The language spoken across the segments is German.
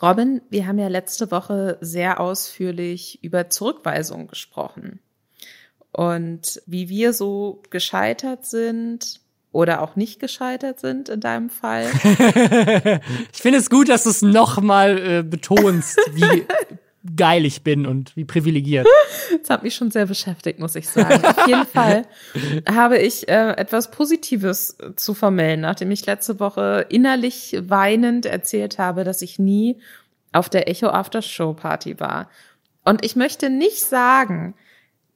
Robin, wir haben ja letzte Woche sehr ausführlich über Zurückweisung gesprochen und wie wir so gescheitert sind oder auch nicht gescheitert sind in deinem Fall. ich finde es gut, dass du es nochmal äh, betonst, wie geil ich bin und wie privilegiert. Das hat mich schon sehr beschäftigt, muss ich sagen. Auf jeden Fall habe ich äh, etwas Positives zu vermelden, nachdem ich letzte Woche innerlich weinend erzählt habe, dass ich nie auf der Echo After Show Party war. Und ich möchte nicht sagen,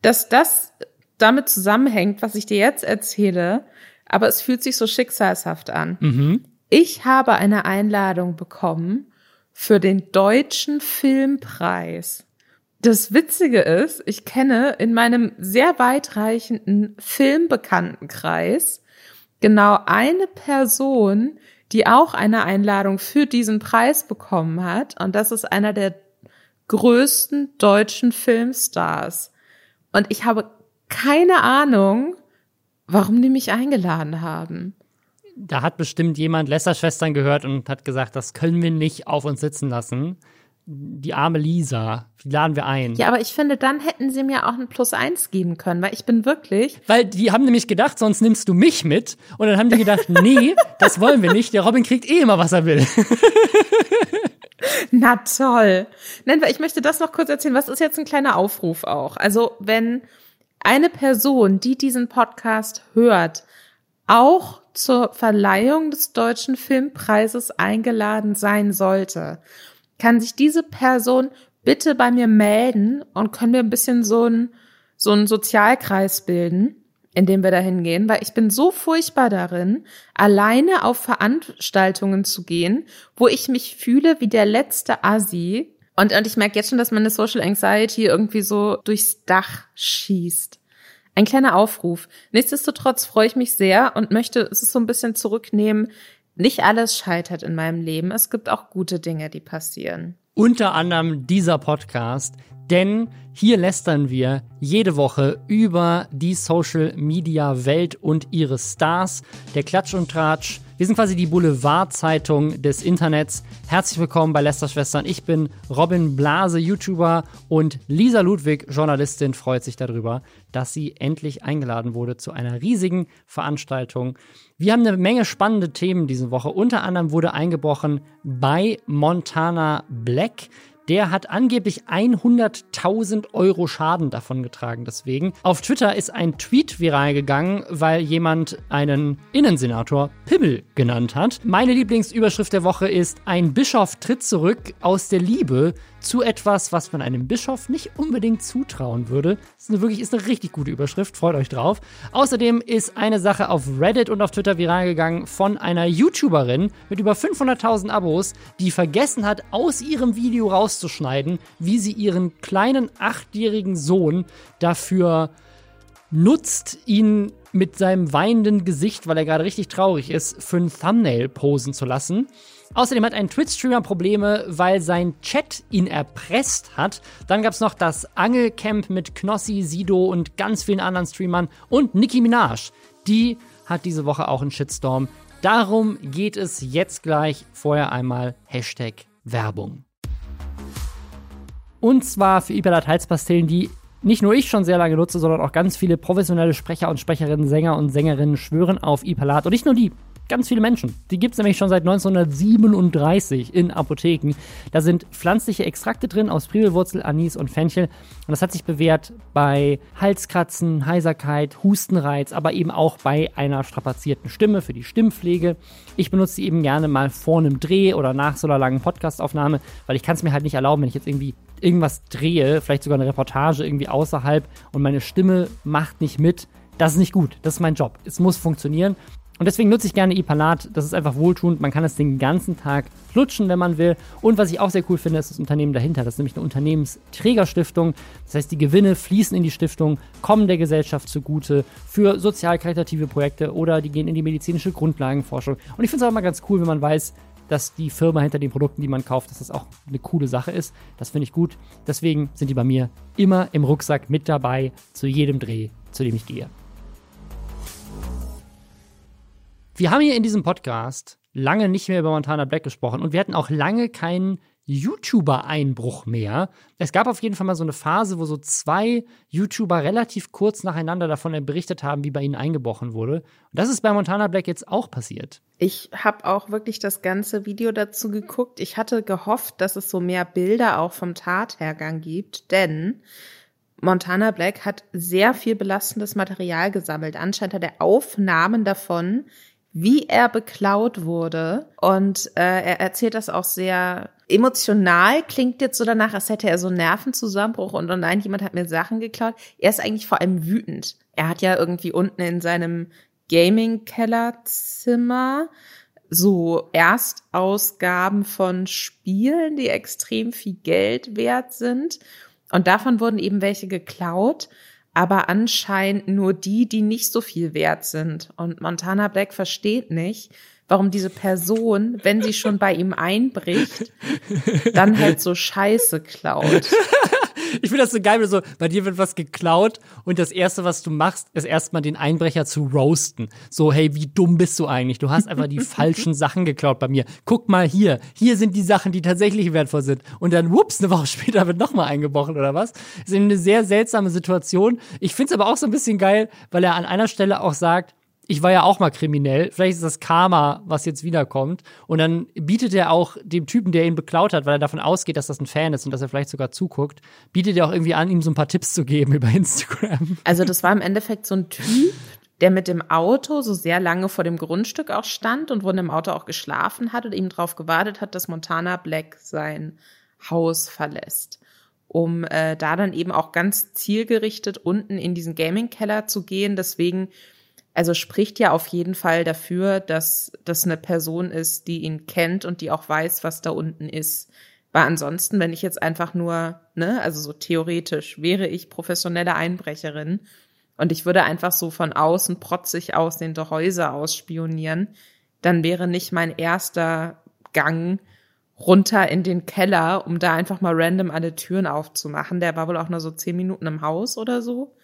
dass das damit zusammenhängt, was ich dir jetzt erzähle, aber es fühlt sich so schicksalshaft an. Mhm. Ich habe eine Einladung bekommen für den deutschen Filmpreis. Das Witzige ist, ich kenne in meinem sehr weitreichenden Filmbekanntenkreis genau eine Person, die auch eine Einladung für diesen Preis bekommen hat. Und das ist einer der größten deutschen Filmstars. Und ich habe keine Ahnung, warum die mich eingeladen haben. Da hat bestimmt jemand Lästerschwestern gehört und hat gesagt, das können wir nicht auf uns sitzen lassen. Die arme Lisa, die laden wir ein. Ja, aber ich finde, dann hätten sie mir auch ein Plus eins geben können, weil ich bin wirklich. Weil die haben nämlich gedacht, sonst nimmst du mich mit. Und dann haben die gedacht, nee, das wollen wir nicht. Der Robin kriegt eh immer, was er will. Na toll. Nein, weil ich möchte das noch kurz erzählen. Was ist jetzt ein kleiner Aufruf auch? Also, wenn eine Person, die diesen Podcast hört, auch zur Verleihung des Deutschen Filmpreises eingeladen sein sollte, kann sich diese Person bitte bei mir melden und können wir ein bisschen so ein so einen Sozialkreis bilden, in dem wir da hingehen, weil ich bin so furchtbar darin, alleine auf Veranstaltungen zu gehen, wo ich mich fühle wie der letzte Assi, und, und ich merke jetzt schon, dass meine Social Anxiety irgendwie so durchs Dach schießt. Ein kleiner Aufruf. Nichtsdestotrotz freue ich mich sehr und möchte es so ein bisschen zurücknehmen. Nicht alles scheitert in meinem Leben. Es gibt auch gute Dinge, die passieren. Unter anderem dieser Podcast, denn hier lästern wir jede Woche über die Social Media Welt und ihre Stars. Der Klatsch und Tratsch wir sind quasi die Boulevardzeitung des Internets. Herzlich willkommen bei Lester Schwestern. Ich bin Robin Blase, YouTuber und Lisa Ludwig, Journalistin, freut sich darüber, dass sie endlich eingeladen wurde zu einer riesigen Veranstaltung. Wir haben eine Menge spannende Themen diese Woche. Unter anderem wurde eingebrochen bei Montana Black. Der hat angeblich 100.000 Euro Schaden davon getragen. Deswegen. Auf Twitter ist ein Tweet viral gegangen, weil jemand einen Innensenator Pimmel genannt hat. Meine Lieblingsüberschrift der Woche ist: Ein Bischof tritt zurück aus der Liebe zu etwas, was man einem Bischof nicht unbedingt zutrauen würde. Das ist eine wirklich ist eine richtig gute Überschrift, freut euch drauf. Außerdem ist eine Sache auf Reddit und auf Twitter viral gegangen von einer YouTuberin mit über 500.000 Abos, die vergessen hat, aus ihrem Video rauszuschneiden, wie sie ihren kleinen achtjährigen Sohn dafür nutzt, ihn mit seinem weinenden Gesicht, weil er gerade richtig traurig ist, für ein Thumbnail posen zu lassen. Außerdem hat ein Twitch-Streamer Probleme, weil sein Chat ihn erpresst hat. Dann gab es noch das Angelcamp mit Knossi, Sido und ganz vielen anderen Streamern und Nicki Minaj. Die hat diese Woche auch einen Shitstorm. Darum geht es jetzt gleich. Vorher einmal Hashtag Werbung. Und zwar für Ibelat Halspastillen, die nicht nur ich schon sehr lange nutze, sondern auch ganz viele professionelle Sprecher und Sprecherinnen, Sänger und Sängerinnen schwören auf Ipalat. Und nicht nur die, ganz viele Menschen. Die gibt es nämlich schon seit 1937 in Apotheken. Da sind pflanzliche Extrakte drin aus Primelwurzel, Anis und Fenchel. Und das hat sich bewährt bei Halskratzen, Heiserkeit, Hustenreiz, aber eben auch bei einer strapazierten Stimme für die Stimmpflege. Ich benutze sie eben gerne mal vor einem Dreh oder nach so einer langen Podcastaufnahme, weil ich kann es mir halt nicht erlauben, wenn ich jetzt irgendwie irgendwas drehe, vielleicht sogar eine Reportage irgendwie außerhalb und meine Stimme macht nicht mit. Das ist nicht gut. Das ist mein Job. Es muss funktionieren. Und deswegen nutze ich gerne Ipalat. Das ist einfach wohltuend. Man kann es den ganzen Tag lutschen, wenn man will. Und was ich auch sehr cool finde, ist das Unternehmen dahinter. Das ist nämlich eine Unternehmensträgerstiftung. Das heißt, die Gewinne fließen in die Stiftung, kommen der Gesellschaft zugute für sozial-karitative Projekte oder die gehen in die medizinische Grundlagenforschung. Und ich finde es auch immer ganz cool, wenn man weiß, dass die Firma hinter den Produkten, die man kauft, dass das auch eine coole Sache ist. Das finde ich gut. Deswegen sind die bei mir immer im Rucksack mit dabei zu jedem Dreh, zu dem ich gehe. Wir haben hier in diesem Podcast lange nicht mehr über Montana Black gesprochen und wir hatten auch lange keinen YouTuber-Einbruch mehr. Es gab auf jeden Fall mal so eine Phase, wo so zwei YouTuber relativ kurz nacheinander davon berichtet haben, wie bei ihnen eingebrochen wurde. Und das ist bei Montana Black jetzt auch passiert. Ich habe auch wirklich das ganze Video dazu geguckt. Ich hatte gehofft, dass es so mehr Bilder auch vom Tathergang gibt, denn Montana Black hat sehr viel belastendes Material gesammelt. Anscheinend hat er Aufnahmen davon, wie er beklaut wurde. Und äh, er erzählt das auch sehr emotional, klingt jetzt so danach, als hätte er so einen Nervenzusammenbruch und oh nein, jemand hat mir Sachen geklaut. Er ist eigentlich vor allem wütend. Er hat ja irgendwie unten in seinem Gaming-Kellerzimmer so Erstausgaben von Spielen, die extrem viel Geld wert sind. Und davon wurden eben welche geklaut aber anscheinend nur die, die nicht so viel wert sind. Und Montana Black versteht nicht, warum diese Person, wenn sie schon bei ihm einbricht, dann halt so Scheiße klaut. Ich finde das so geil, wenn so, bei dir wird was geklaut und das erste, was du machst, ist erstmal den Einbrecher zu roasten. So, hey, wie dumm bist du eigentlich? Du hast einfach die falschen Sachen geklaut bei mir. Guck mal hier. Hier sind die Sachen, die tatsächlich wertvoll sind. Und dann, whoops, eine Woche später wird nochmal eingebrochen oder was? Das ist eine sehr seltsame Situation. Ich finde es aber auch so ein bisschen geil, weil er an einer Stelle auch sagt, ich war ja auch mal kriminell, vielleicht ist das Karma, was jetzt wiederkommt. Und dann bietet er auch dem Typen, der ihn beklaut hat, weil er davon ausgeht, dass das ein Fan ist und dass er vielleicht sogar zuguckt, bietet er auch irgendwie an, ihm so ein paar Tipps zu geben über Instagram. Also das war im Endeffekt so ein Typ, der mit dem Auto so sehr lange vor dem Grundstück auch stand und wo in dem Auto auch geschlafen hat und ihm darauf gewartet hat, dass Montana Black sein Haus verlässt um äh, da dann eben auch ganz zielgerichtet unten in diesen Gaming-Keller zu gehen. Deswegen also spricht ja auf jeden Fall dafür, dass das eine Person ist, die ihn kennt und die auch weiß, was da unten ist. Weil ansonsten, wenn ich jetzt einfach nur, ne, also so theoretisch wäre ich professionelle Einbrecherin und ich würde einfach so von außen protzig aussehende Häuser ausspionieren, dann wäre nicht mein erster Gang runter in den Keller, um da einfach mal random alle Türen aufzumachen. Der war wohl auch nur so zehn Minuten im Haus oder so.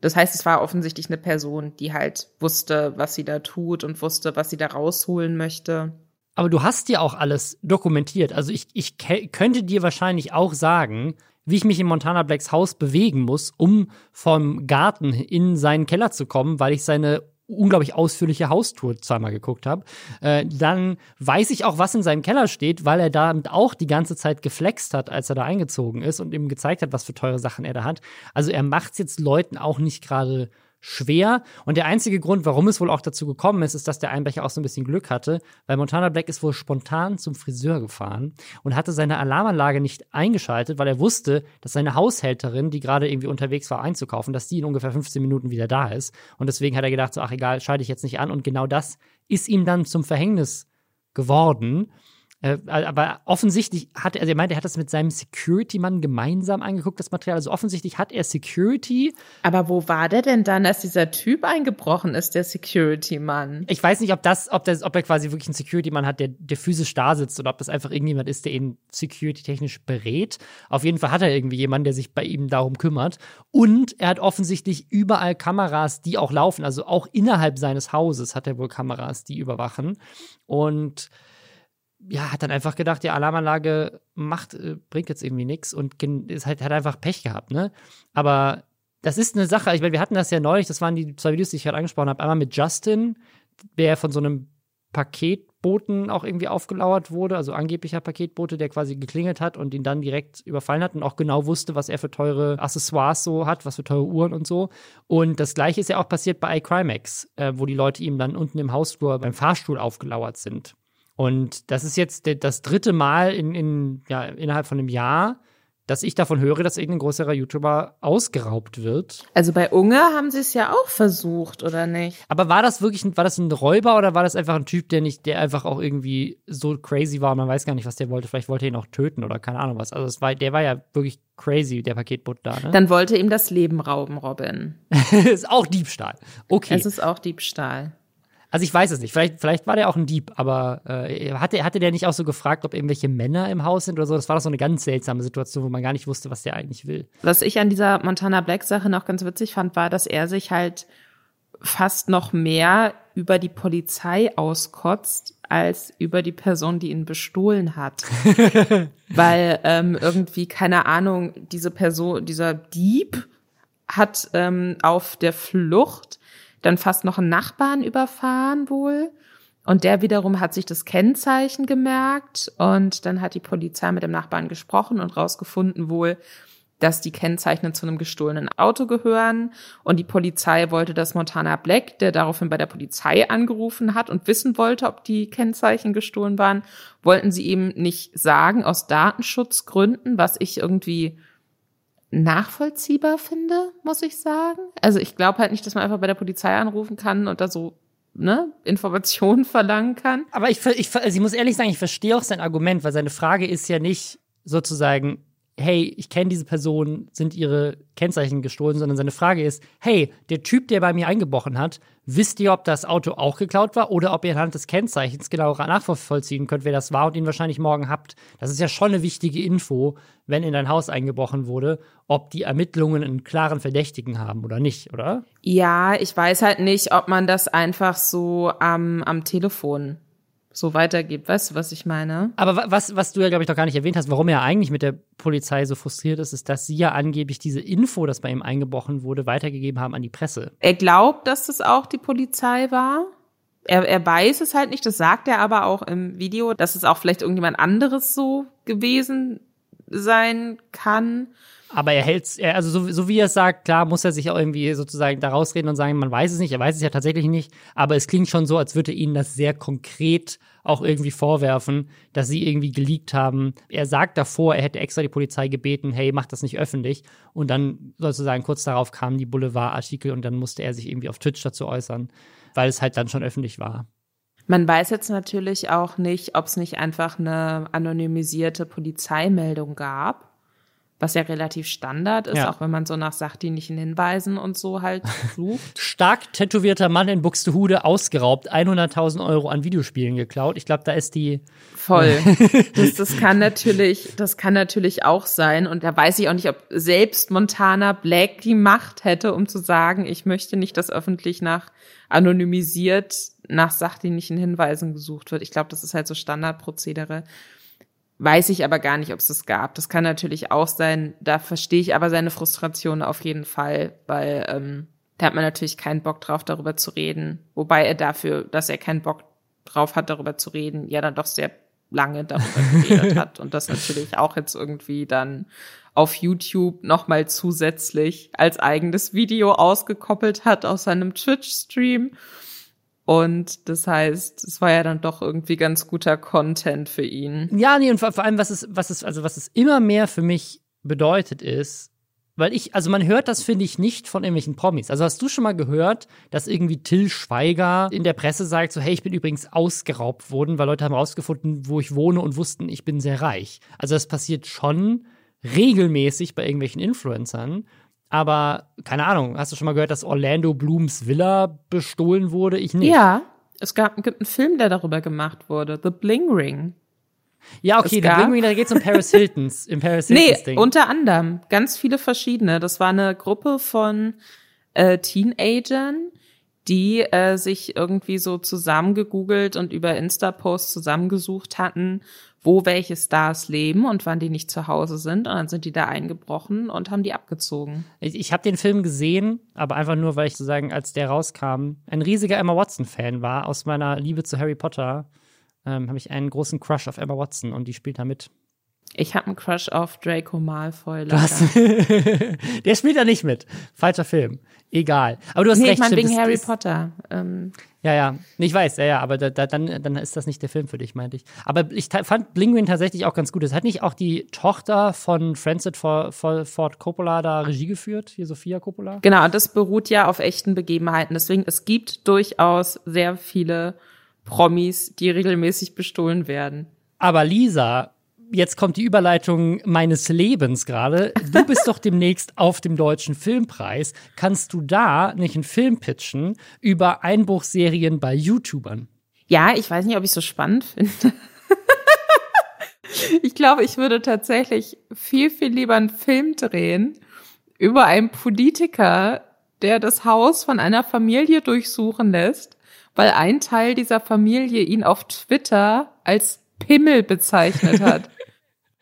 Das heißt, es war offensichtlich eine Person, die halt wusste, was sie da tut und wusste, was sie da rausholen möchte. Aber du hast ja auch alles dokumentiert. Also ich, ich könnte dir wahrscheinlich auch sagen, wie ich mich in Montana Blacks Haus bewegen muss, um vom Garten in seinen Keller zu kommen, weil ich seine unglaublich ausführliche Haustour zweimal geguckt habe, äh, dann weiß ich auch, was in seinem Keller steht, weil er damit auch die ganze Zeit geflext hat, als er da eingezogen ist und ihm gezeigt hat, was für teure Sachen er da hat. Also er macht jetzt Leuten auch nicht gerade schwer. Und der einzige Grund, warum es wohl auch dazu gekommen ist, ist, dass der Einbrecher auch so ein bisschen Glück hatte, weil Montana Black ist wohl spontan zum Friseur gefahren und hatte seine Alarmanlage nicht eingeschaltet, weil er wusste, dass seine Haushälterin, die gerade irgendwie unterwegs war einzukaufen, dass die in ungefähr 15 Minuten wieder da ist. Und deswegen hat er gedacht, so, ach egal, schalte ich jetzt nicht an. Und genau das ist ihm dann zum Verhängnis geworden. Äh, aber offensichtlich hat er, also er meinte, er hat das mit seinem Security-Mann gemeinsam angeguckt, das Material. Also offensichtlich hat er Security. Aber wo war der denn dann, dass dieser Typ eingebrochen ist, der Security-Mann? Ich weiß nicht, ob das, ob das, ob er quasi wirklich einen Security-Mann hat, der, der physisch da sitzt oder ob das einfach irgendjemand ist, der ihn security-technisch berät. Auf jeden Fall hat er irgendwie jemanden, der sich bei ihm darum kümmert. Und er hat offensichtlich überall Kameras, die auch laufen. Also auch innerhalb seines Hauses hat er wohl Kameras, die überwachen. Und ja, hat dann einfach gedacht, die Alarmanlage macht, äh, bringt jetzt irgendwie nichts und ist halt, hat einfach Pech gehabt, ne? Aber das ist eine Sache, ich meine, wir hatten das ja neulich, das waren die zwei Videos, die ich gerade angesprochen habe. Einmal mit Justin, der von so einem Paketboten auch irgendwie aufgelauert wurde, also angeblicher Paketbote, der quasi geklingelt hat und ihn dann direkt überfallen hat und auch genau wusste, was er für teure Accessoires so hat, was für teure Uhren und so. Und das gleiche ist ja auch passiert bei iCrimex, äh, wo die Leute ihm dann unten im Hausflur beim Fahrstuhl aufgelauert sind. Und das ist jetzt das dritte Mal in, in, ja, innerhalb von einem Jahr, dass ich davon höre, dass irgendein größerer YouTuber ausgeraubt wird. Also bei Unge haben sie es ja auch versucht, oder nicht? Aber war das wirklich, war das ein Räuber oder war das einfach ein Typ, der nicht, der einfach auch irgendwie so crazy war und man weiß gar nicht, was der wollte. Vielleicht wollte er ihn auch töten oder keine Ahnung was. Also es war, der war ja wirklich crazy, der Paketboot da, ne? Dann wollte ihm das Leben rauben, Robin. ist auch Diebstahl. Okay. Es ist auch Diebstahl. Also ich weiß es nicht. Vielleicht, vielleicht war der auch ein Dieb, aber äh, hatte, hatte der nicht auch so gefragt, ob irgendwelche Männer im Haus sind oder so? Das war doch so eine ganz seltsame Situation, wo man gar nicht wusste, was der eigentlich will. Was ich an dieser Montana Black Sache noch ganz witzig fand, war, dass er sich halt fast noch mehr über die Polizei auskotzt, als über die Person, die ihn bestohlen hat. Weil ähm, irgendwie, keine Ahnung, diese Person, dieser Dieb hat ähm, auf der Flucht dann fast noch einen Nachbarn überfahren wohl. Und der wiederum hat sich das Kennzeichen gemerkt und dann hat die Polizei mit dem Nachbarn gesprochen und rausgefunden wohl, dass die Kennzeichen zu einem gestohlenen Auto gehören. Und die Polizei wollte, dass Montana Black, der daraufhin bei der Polizei angerufen hat und wissen wollte, ob die Kennzeichen gestohlen waren, wollten sie ihm nicht sagen, aus Datenschutzgründen, was ich irgendwie nachvollziehbar finde, muss ich sagen. Also ich glaube halt nicht, dass man einfach bei der Polizei anrufen kann und da so ne, Informationen verlangen kann. Aber ich, ich, also ich muss ehrlich sagen, ich verstehe auch sein Argument, weil seine Frage ist ja nicht sozusagen, hey, ich kenne diese Person, sind ihre Kennzeichen gestohlen, sondern seine Frage ist, hey, der Typ, der bei mir eingebrochen hat, wisst ihr, ob das Auto auch geklaut war oder ob ihr anhand des Kennzeichens genau nachvollziehen könnt, wer das war und ihn wahrscheinlich morgen habt. Das ist ja schon eine wichtige Info, wenn in dein Haus eingebrochen wurde, ob die Ermittlungen einen klaren Verdächtigen haben oder nicht, oder? Ja, ich weiß halt nicht, ob man das einfach so am, am Telefon so weitergibt. Weißt du, was ich meine? Aber was, was du ja, glaube ich, noch gar nicht erwähnt hast, warum er eigentlich mit der Polizei so frustriert ist, ist, dass sie ja angeblich diese Info, dass bei ihm eingebrochen wurde, weitergegeben haben an die Presse. Er glaubt, dass das auch die Polizei war. Er, er weiß es halt nicht, das sagt er aber auch im Video, dass es auch vielleicht irgendjemand anderes so gewesen sein kann. Aber er hält es, also so, so wie er es sagt, klar muss er sich auch irgendwie sozusagen da rausreden und sagen, man weiß es nicht, er weiß es ja tatsächlich nicht, aber es klingt schon so, als würde er ihnen das sehr konkret auch irgendwie vorwerfen, dass sie irgendwie geleakt haben. Er sagt davor, er hätte extra die Polizei gebeten, hey, mach das nicht öffentlich. Und dann sozusagen kurz darauf kamen die Boulevard-Artikel und dann musste er sich irgendwie auf Twitch dazu äußern, weil es halt dann schon öffentlich war. Man weiß jetzt natürlich auch nicht, ob es nicht einfach eine anonymisierte Polizeimeldung gab was ja relativ Standard ist, ja. auch wenn man so nach sachdienlichen Hinweisen und so halt sucht. Stark tätowierter Mann in Buxtehude ausgeraubt, 100.000 Euro an Videospielen geklaut. Ich glaube, da ist die voll. das, das kann natürlich, das kann natürlich auch sein. Und da weiß ich auch nicht, ob selbst Montana Black die Macht hätte, um zu sagen, ich möchte nicht, dass öffentlich nach anonymisiert nach sachdienlichen Hinweisen gesucht wird. Ich glaube, das ist halt so Standardprozedere. Weiß ich aber gar nicht, ob es das gab. Das kann natürlich auch sein. Da verstehe ich aber seine Frustration auf jeden Fall, weil ähm, da hat man natürlich keinen Bock drauf, darüber zu reden. Wobei er dafür, dass er keinen Bock drauf hat, darüber zu reden, ja dann doch sehr lange darüber geredet hat und das natürlich auch jetzt irgendwie dann auf YouTube nochmal zusätzlich als eigenes Video ausgekoppelt hat aus seinem Twitch-Stream. Und das heißt, es war ja dann doch irgendwie ganz guter Content für ihn. Ja, nee, und vor, vor allem, was es, was es, also was es immer mehr für mich bedeutet, ist, weil ich, also man hört das, finde ich, nicht von irgendwelchen Promis. Also hast du schon mal gehört, dass irgendwie Till Schweiger in der Presse sagt, so, hey, ich bin übrigens ausgeraubt worden, weil Leute haben rausgefunden, wo ich wohne und wussten, ich bin sehr reich. Also das passiert schon regelmäßig bei irgendwelchen Influencern. Aber keine Ahnung, hast du schon mal gehört, dass Orlando Blooms Villa bestohlen wurde? Ich nicht. Ja, es gab, gibt einen Film, der darüber gemacht wurde, The Bling Ring. Ja, okay, The Bling Ring, da geht's um Paris Hiltons, im Paris Hiltons nee, Ding. unter anderem, ganz viele verschiedene. Das war eine Gruppe von äh, Teenagern, die äh, sich irgendwie so zusammengegoogelt und über Insta-Posts zusammengesucht hatten, wo welche Stars leben und wann die nicht zu Hause sind. Und dann sind die da eingebrochen und haben die abgezogen. Ich, ich habe den Film gesehen, aber einfach nur, weil ich sozusagen, als der rauskam, ein riesiger Emma Watson-Fan war. Aus meiner Liebe zu Harry Potter ähm, habe ich einen großen Crush auf Emma Watson und die spielt da mit. Ich habe einen Crush auf Draco Malfoy. Was? der spielt da nicht mit. Falscher Film. Egal. Aber du hast nee, recht. Ich meine wegen Harry Potter. Ähm. Ja, ja. Ich weiß, ja, ja. Aber da, da, dann, dann ist das nicht der Film für dich, meinte ich. Aber ich fand Blinguin tatsächlich auch ganz gut. Es hat nicht auch die Tochter von Francis Ford Coppola da Regie geführt, hier Sophia Coppola? Genau, und das beruht ja auf echten Begebenheiten. Deswegen, es gibt durchaus sehr viele Promis, die regelmäßig bestohlen werden. Aber Lisa, jetzt kommt die Überleitung meines Lebens gerade. Du bist doch demnächst auf dem Deutschen Filmpreis. Kannst du da nicht einen Film pitchen über Einbruchserien bei YouTubern? Ja, ich weiß nicht, ob ich so spannend finde. ich glaube, ich würde tatsächlich viel, viel lieber einen Film drehen über einen Politiker, der das Haus von einer Familie durchsuchen lässt weil ein Teil dieser Familie ihn auf Twitter als Pimmel bezeichnet hat.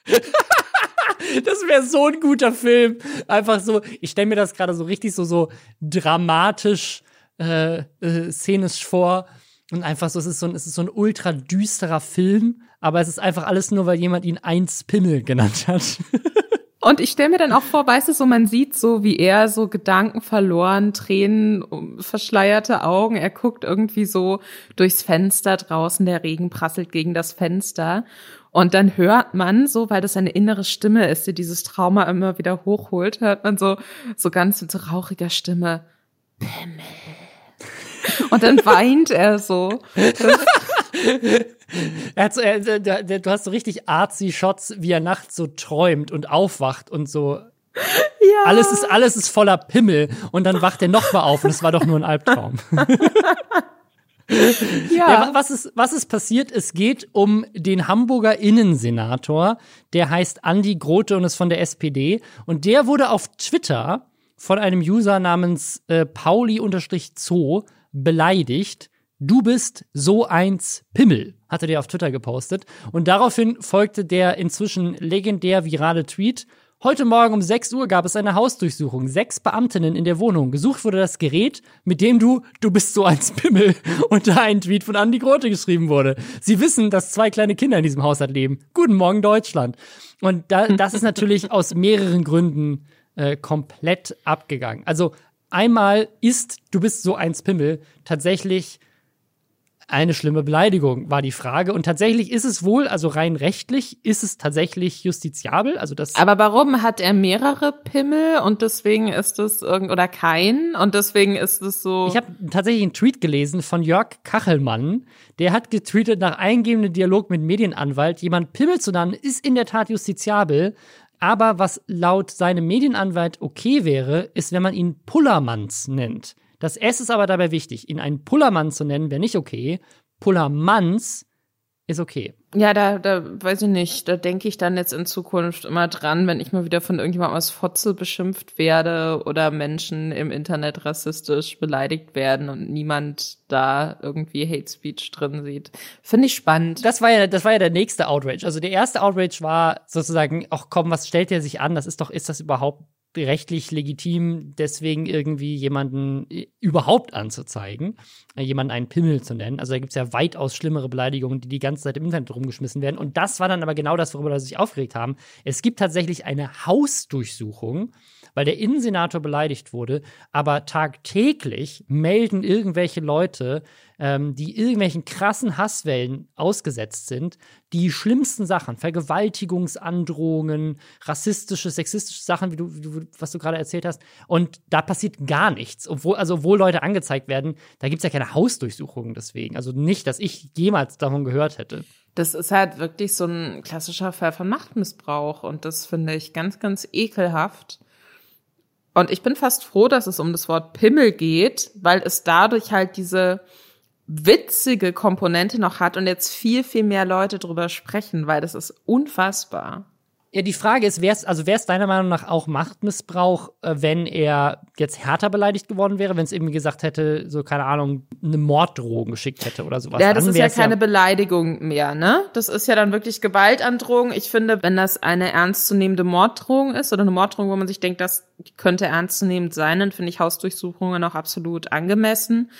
Das wäre so ein guter Film. Einfach so, ich stelle mir das gerade so richtig so, so dramatisch, äh, äh, szenisch vor. Und einfach so, es ist so ein, es ist so ein ultra düsterer Film, aber es ist einfach alles nur, weil jemand ihn eins Pimmel genannt hat. Und ich stelle mir dann auch vor, weißt du, so man sieht so, wie er so Gedanken verloren, Tränen, verschleierte Augen. Er guckt irgendwie so durchs Fenster draußen, der Regen prasselt gegen das Fenster. Und dann hört man so, weil das eine innere Stimme ist, die dieses Trauma immer wieder hochholt, hört man so, so ganz mit so rauchiger Stimme, Pimmel. Und dann weint er so. so er, du hast so richtig artsy Shots, wie er nachts so träumt und aufwacht und so. Ja. Alles ist, alles ist voller Pimmel. Und dann wacht er noch mal auf und es war doch nur ein Albtraum. Ja. ja. was, ist, was ist passiert? Es geht um den Hamburger Innensenator, der heißt Andi Grote und ist von der SPD. Und der wurde auf Twitter von einem User namens äh, Pauli-Zoo beleidigt. Du bist so eins Pimmel, hatte der auf Twitter gepostet. Und daraufhin folgte der inzwischen legendär virale Tweet. Heute Morgen um 6 Uhr gab es eine Hausdurchsuchung. Sechs Beamtinnen in der Wohnung. Gesucht wurde das Gerät, mit dem du, du bist so ein Pimmel, unter einen Tweet von Andy Grote geschrieben wurde. Sie wissen, dass zwei kleine Kinder in diesem Haushalt leben. Guten Morgen, Deutschland. Und da, das ist natürlich aus mehreren Gründen äh, komplett abgegangen. Also einmal ist, du bist so ein Pimmel, tatsächlich eine schlimme Beleidigung, war die Frage. Und tatsächlich ist es wohl, also rein rechtlich, ist es tatsächlich justiziabel. Also das Aber warum hat er mehrere Pimmel und deswegen ist es irgend oder kein und deswegen ist es so. Ich habe tatsächlich einen Tweet gelesen von Jörg Kachelmann. Der hat getweetet, nach eingehendem Dialog mit Medienanwalt, jemand Pimmel zu nennen, ist in der Tat justiziabel. Aber was laut seinem Medienanwalt okay wäre, ist, wenn man ihn Pullermanns nennt. Das S ist aber dabei wichtig. Ihn einen Pullermann zu nennen, wäre nicht okay. Pullermanns ist okay. Ja, da, da weiß ich nicht. Da denke ich dann jetzt in Zukunft immer dran, wenn ich mal wieder von irgendjemandem als Fotze beschimpft werde oder Menschen im Internet rassistisch beleidigt werden und niemand da irgendwie Hate Speech drin sieht. Finde ich spannend. Das war ja, das war ja der nächste Outrage. Also der erste Outrage war sozusagen, ach komm, was stellt der sich an? Das ist doch, ist das überhaupt rechtlich legitim, deswegen irgendwie jemanden äh, überhaupt anzuzeigen, äh, jemanden einen Pimmel zu nennen. Also da gibt es ja weitaus schlimmere Beleidigungen, die die ganze Zeit im Internet rumgeschmissen werden. Und das war dann aber genau das, worüber sie sich aufgeregt haben. Es gibt tatsächlich eine Hausdurchsuchung weil der Innensenator beleidigt wurde, aber tagtäglich melden irgendwelche Leute, ähm, die irgendwelchen krassen Hasswellen ausgesetzt sind, die schlimmsten Sachen, Vergewaltigungsandrohungen, rassistische, sexistische Sachen, wie du, wie du was du gerade erzählt hast. Und da passiert gar nichts. Obwohl, also obwohl Leute angezeigt werden, da gibt es ja keine Hausdurchsuchungen deswegen. Also nicht, dass ich jemals davon gehört hätte. Das ist halt wirklich so ein klassischer Fall von Machtmissbrauch und das finde ich ganz, ganz ekelhaft. Und ich bin fast froh, dass es um das Wort Pimmel geht, weil es dadurch halt diese witzige Komponente noch hat und jetzt viel, viel mehr Leute drüber sprechen, weil das ist unfassbar. Ja, die Frage ist, wär's, also wäre es deiner Meinung nach auch Machtmissbrauch, äh, wenn er jetzt härter beleidigt geworden wäre, wenn es irgendwie gesagt hätte, so keine Ahnung, eine Morddrohung geschickt hätte oder sowas? Ja, das ist ja keine ja Beleidigung mehr, ne? Das ist ja dann wirklich Gewaltandrohung. Ich finde, wenn das eine ernstzunehmende Morddrohung ist oder eine Morddrohung, wo man sich denkt, das könnte ernstzunehmend sein, dann finde ich Hausdurchsuchungen auch absolut angemessen.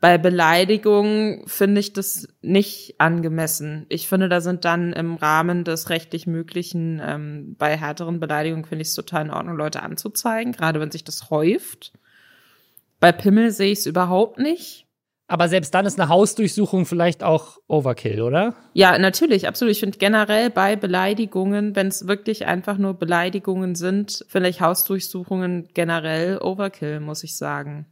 Bei Beleidigungen finde ich das nicht angemessen. Ich finde, da sind dann im Rahmen des rechtlich Möglichen, ähm, bei härteren Beleidigungen finde ich es total in Ordnung, Leute anzuzeigen, gerade wenn sich das häuft. Bei Pimmel sehe ich es überhaupt nicht. Aber selbst dann ist eine Hausdurchsuchung vielleicht auch Overkill, oder? Ja, natürlich, absolut. Ich finde generell bei Beleidigungen, wenn es wirklich einfach nur Beleidigungen sind, finde ich Hausdurchsuchungen generell Overkill, muss ich sagen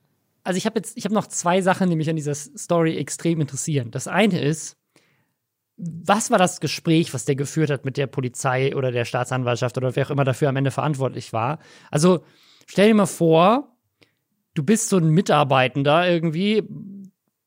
also ich habe jetzt, ich habe noch zwei Sachen, die mich an dieser Story extrem interessieren. Das eine ist, was war das Gespräch, was der geführt hat mit der Polizei oder der Staatsanwaltschaft oder wer auch immer dafür am Ende verantwortlich war? Also stell dir mal vor, du bist so ein Mitarbeitender irgendwie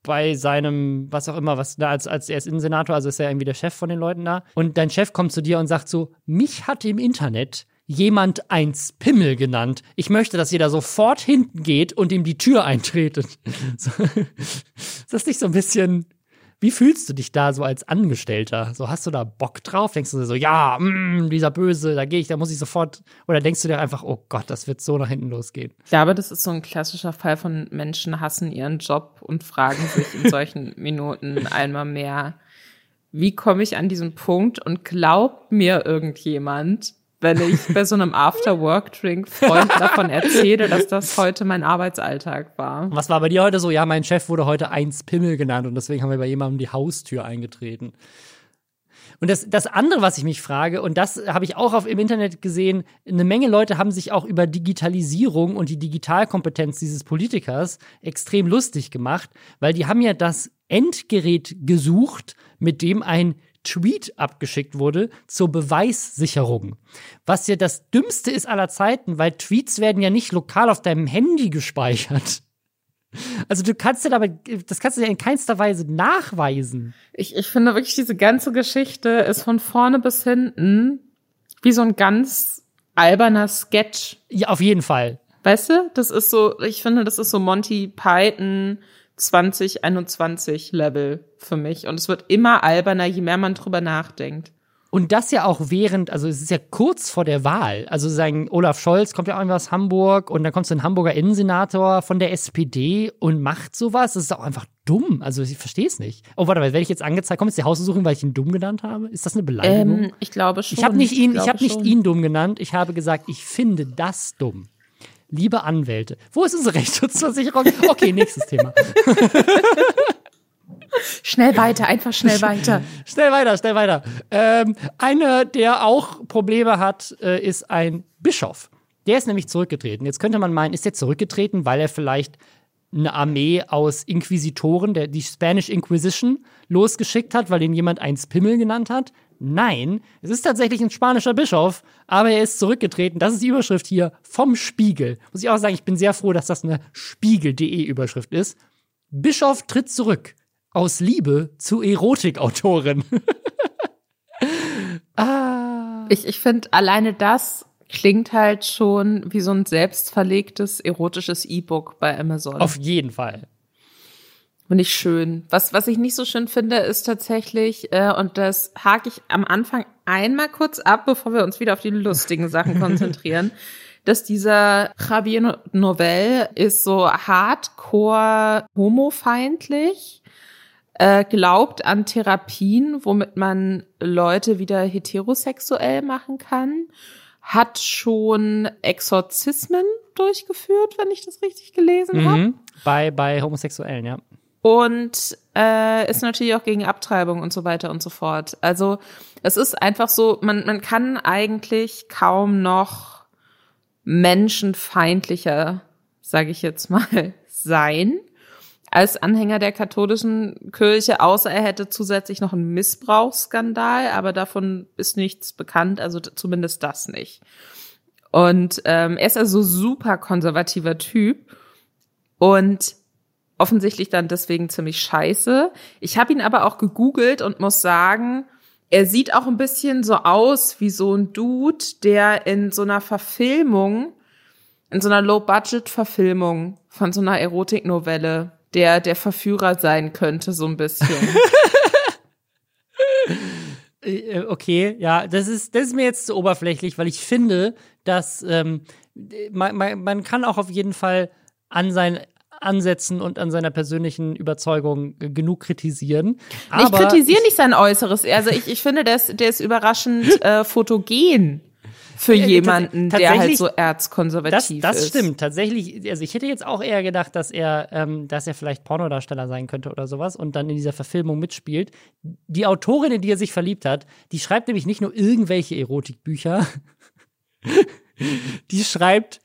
bei seinem, was auch immer, was da als, als er ist Innensenator, also ist er irgendwie der Chef von den Leuten da. Und dein Chef kommt zu dir und sagt so, mich hat im Internet jemand eins Pimmel genannt. Ich möchte, dass jeder sofort hinten geht und ihm die Tür eintretet. So, ist das nicht so ein bisschen wie fühlst du dich da so als Angestellter? So hast du da Bock drauf? Denkst du dir so, ja, mh, dieser Böse, da gehe ich, da muss ich sofort. Oder denkst du dir einfach, oh Gott, das wird so nach hinten losgehen? Ich glaube, das ist so ein klassischer Fall von Menschen hassen ihren Job und fragen sich in solchen Minuten einmal mehr, wie komme ich an diesen Punkt und glaubt mir irgendjemand, wenn ich bei so einem After-Work-Drink Freunden davon erzähle, dass das heute mein Arbeitsalltag war. Was war bei dir heute so? Ja, mein Chef wurde heute eins Pimmel genannt und deswegen haben wir bei jemandem die Haustür eingetreten. Und das, das andere, was ich mich frage, und das habe ich auch auf, im Internet gesehen, eine Menge Leute haben sich auch über Digitalisierung und die Digitalkompetenz dieses Politikers extrem lustig gemacht, weil die haben ja das Endgerät gesucht, mit dem ein Tweet abgeschickt wurde zur Beweissicherung. Was ja das Dümmste ist aller Zeiten, weil Tweets werden ja nicht lokal auf deinem Handy gespeichert. Also du kannst ja aber, das kannst du ja in keinster Weise nachweisen. Ich, ich finde wirklich, diese ganze Geschichte ist von vorne bis hinten wie so ein ganz alberner Sketch. Ja, auf jeden Fall. Weißt du, das ist so, ich finde, das ist so Monty Python 2021 Level für mich. Und es wird immer alberner, je mehr man drüber nachdenkt. Und das ja auch während, also es ist ja kurz vor der Wahl. Also sein Olaf Scholz kommt ja auch aus Hamburg und dann kommt so ein Hamburger Innensenator von der SPD und macht sowas. Das ist auch einfach dumm. Also ich verstehe es nicht. Oh, warte mal, werde ich jetzt angezeigt? Kommt jetzt die Haussuchung, weil ich ihn dumm genannt habe? Ist das eine Beleidigung? Ähm, ich glaube schon. Ich habe nicht ihn, ich, ich habe nicht ihn dumm genannt. Ich habe gesagt, ich finde das dumm. Liebe Anwälte, wo ist unsere Rechtsschutzversicherung? Okay, nächstes Thema. Schnell weiter, einfach schnell weiter. Schnell weiter, schnell weiter. Ähm, einer, der auch Probleme hat, äh, ist ein Bischof. Der ist nämlich zurückgetreten. Jetzt könnte man meinen, ist er zurückgetreten, weil er vielleicht eine Armee aus Inquisitoren, der die Spanish Inquisition, losgeschickt hat, weil ihn jemand eins Pimmel genannt hat. Nein, es ist tatsächlich ein spanischer Bischof, aber er ist zurückgetreten. Das ist die Überschrift hier vom Spiegel. Muss ich auch sagen, ich bin sehr froh, dass das eine Spiegel.de Überschrift ist. Bischof tritt zurück. Aus Liebe zu Erotikautorin. ah. Ich, ich finde, alleine das klingt halt schon wie so ein selbstverlegtes erotisches E-Book bei Amazon. Auf jeden Fall. Finde ich schön. Was, was ich nicht so schön finde, ist tatsächlich, äh, und das hake ich am Anfang einmal kurz ab, bevor wir uns wieder auf die lustigen Sachen konzentrieren, dass dieser Javier Novell ist so hardcore homofeindlich, äh, glaubt an Therapien, womit man Leute wieder heterosexuell machen kann, hat schon Exorzismen durchgeführt, wenn ich das richtig gelesen mhm. habe. Bei, bei Homosexuellen, ja und äh, ist natürlich auch gegen Abtreibung und so weiter und so fort. Also es ist einfach so, man, man kann eigentlich kaum noch menschenfeindlicher, sage ich jetzt mal, sein als Anhänger der katholischen Kirche, außer er hätte zusätzlich noch einen Missbrauchsskandal, aber davon ist nichts bekannt, also zumindest das nicht. Und ähm, er ist also super konservativer Typ und offensichtlich dann deswegen ziemlich scheiße. Ich habe ihn aber auch gegoogelt und muss sagen, er sieht auch ein bisschen so aus wie so ein Dude, der in so einer Verfilmung, in so einer Low-Budget-Verfilmung von so einer Erotiknovelle, der der Verführer sein könnte, so ein bisschen. Äh, okay, ja, das ist, das ist mir jetzt zu oberflächlich, weil ich finde, dass ähm, man, man, man kann auch auf jeden Fall an sein Ansätzen und an seiner persönlichen Überzeugung genug kritisieren. Aber ich kritisiere nicht sein Äußeres. Also ich, ich finde, der ist, der ist überraschend äh, fotogen für jemanden, der halt so erzkonservativ das, das ist. Das stimmt tatsächlich. Also ich hätte jetzt auch eher gedacht, dass er, ähm, dass er vielleicht Pornodarsteller sein könnte oder sowas und dann in dieser Verfilmung mitspielt. Die Autorin, in die er sich verliebt hat, die schreibt nämlich nicht nur irgendwelche Erotikbücher. die schreibt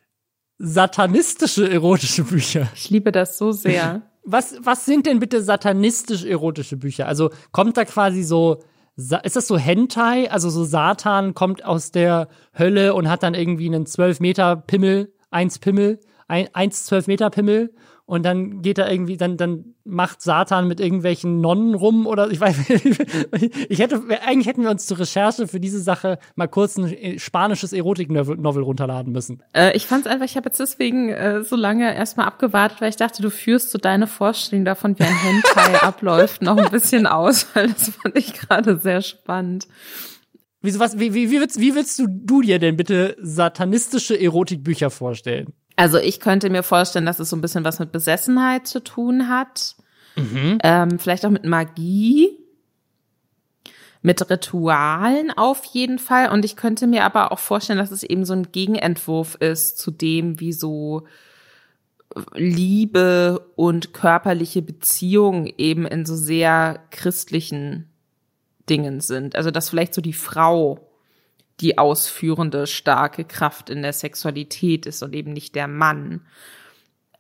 satanistische erotische Bücher. Ich liebe das so sehr. Was, was sind denn bitte satanistisch erotische Bücher? Also kommt da quasi so, ist das so Hentai? Also so Satan kommt aus der Hölle und hat dann irgendwie einen 12 Meter Pimmel, eins Pimmel, ein, eins 12 Meter Pimmel und dann geht er irgendwie, dann, dann macht Satan mit irgendwelchen Nonnen rum oder ich weiß, ich hätte, eigentlich hätten wir uns zur Recherche für diese Sache mal kurz ein spanisches Erotik-Novel runterladen müssen. Äh, ich fand es einfach, ich habe jetzt deswegen äh, so lange erstmal abgewartet, weil ich dachte, du führst so deine Vorstellung davon, wie ein Hentai abläuft, noch ein bisschen aus, weil das fand ich gerade sehr spannend. Wieso was, wie, wie, wie, willst, wie willst du, du dir denn bitte satanistische Erotikbücher vorstellen? Also ich könnte mir vorstellen, dass es so ein bisschen was mit Besessenheit zu tun hat. Mhm. Ähm, vielleicht auch mit Magie. Mit Ritualen auf jeden Fall. Und ich könnte mir aber auch vorstellen, dass es eben so ein Gegenentwurf ist zu dem, wie so Liebe und körperliche Beziehungen eben in so sehr christlichen Dingen sind. Also dass vielleicht so die Frau die ausführende starke Kraft in der Sexualität ist und eben nicht der Mann.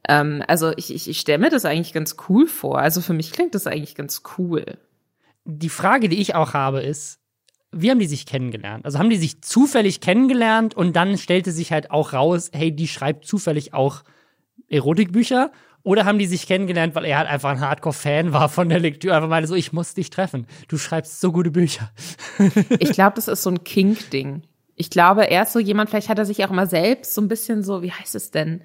Ähm, also ich, ich, ich stelle mir das eigentlich ganz cool vor. Also für mich klingt das eigentlich ganz cool. Die Frage, die ich auch habe, ist, wie haben die sich kennengelernt? Also haben die sich zufällig kennengelernt und dann stellte sich halt auch raus, hey, die schreibt zufällig auch Erotikbücher oder haben die sich kennengelernt, weil er halt einfach ein Hardcore-Fan war von der Lektüre, einfach mal so, ich muss dich treffen. Du schreibst so gute Bücher. ich glaube, das ist so ein Kink-Ding. Ich glaube, er ist so jemand, vielleicht hat er sich auch immer selbst so ein bisschen so, wie heißt es denn?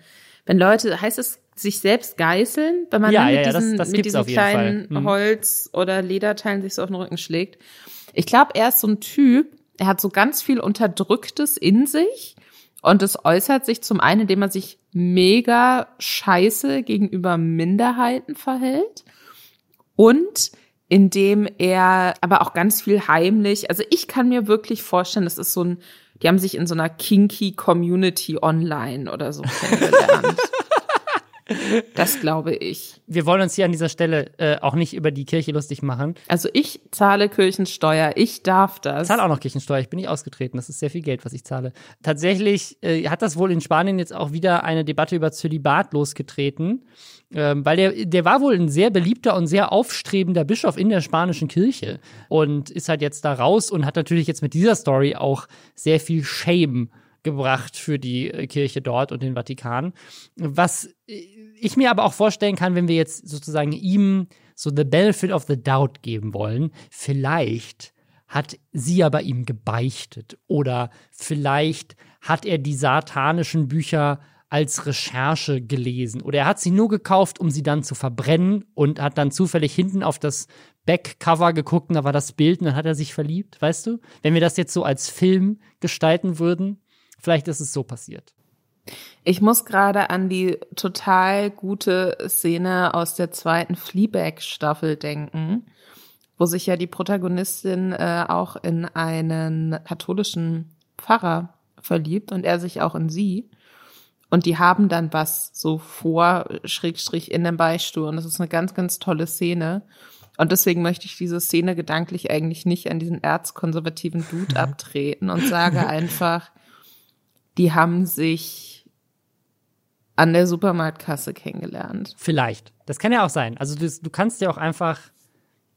Wenn Leute, heißt es sich selbst geißeln, wenn man ja, dann mit ja, diesen, das, das mit diesen kleinen hm. Holz- oder Lederteilen sich so auf den Rücken schlägt. Ich glaube, er ist so ein Typ, er hat so ganz viel Unterdrücktes in sich und es äußert sich zum einen, indem er sich mega scheiße gegenüber Minderheiten verhält und indem er aber auch ganz viel heimlich, also ich kann mir wirklich vorstellen, das ist so ein, die haben sich in so einer kinky Community online oder so kennengelernt. Das glaube ich. Wir wollen uns hier an dieser Stelle äh, auch nicht über die Kirche lustig machen. Also ich zahle Kirchensteuer, ich darf das. Ich zahle auch noch Kirchensteuer, ich bin nicht ausgetreten, das ist sehr viel Geld, was ich zahle. Tatsächlich äh, hat das wohl in Spanien jetzt auch wieder eine Debatte über Zölibat losgetreten, ähm, weil der, der war wohl ein sehr beliebter und sehr aufstrebender Bischof in der spanischen Kirche und ist halt jetzt da raus und hat natürlich jetzt mit dieser Story auch sehr viel Shame gebracht für die äh, Kirche dort und den Vatikan. Was ich mir aber auch vorstellen kann, wenn wir jetzt sozusagen ihm so the benefit of the doubt geben wollen, vielleicht hat sie ja bei ihm gebeichtet oder vielleicht hat er die satanischen Bücher als Recherche gelesen oder er hat sie nur gekauft, um sie dann zu verbrennen und hat dann zufällig hinten auf das Backcover geguckt und da war das Bild und dann hat er sich verliebt, weißt du? Wenn wir das jetzt so als Film gestalten würden, vielleicht ist es so passiert. Ich muss gerade an die total gute Szene aus der zweiten Fleabag-Staffel denken, wo sich ja die Protagonistin äh, auch in einen katholischen Pfarrer verliebt und er sich auch in sie. Und die haben dann was so vor, Schrägstrich in dem Beistuhl. Und das ist eine ganz, ganz tolle Szene. Und deswegen möchte ich diese Szene gedanklich eigentlich nicht an diesen erzkonservativen Dude abtreten und sage einfach, die haben sich an der Supermarktkasse kennengelernt. Vielleicht. Das kann ja auch sein. Also du, du kannst ja auch einfach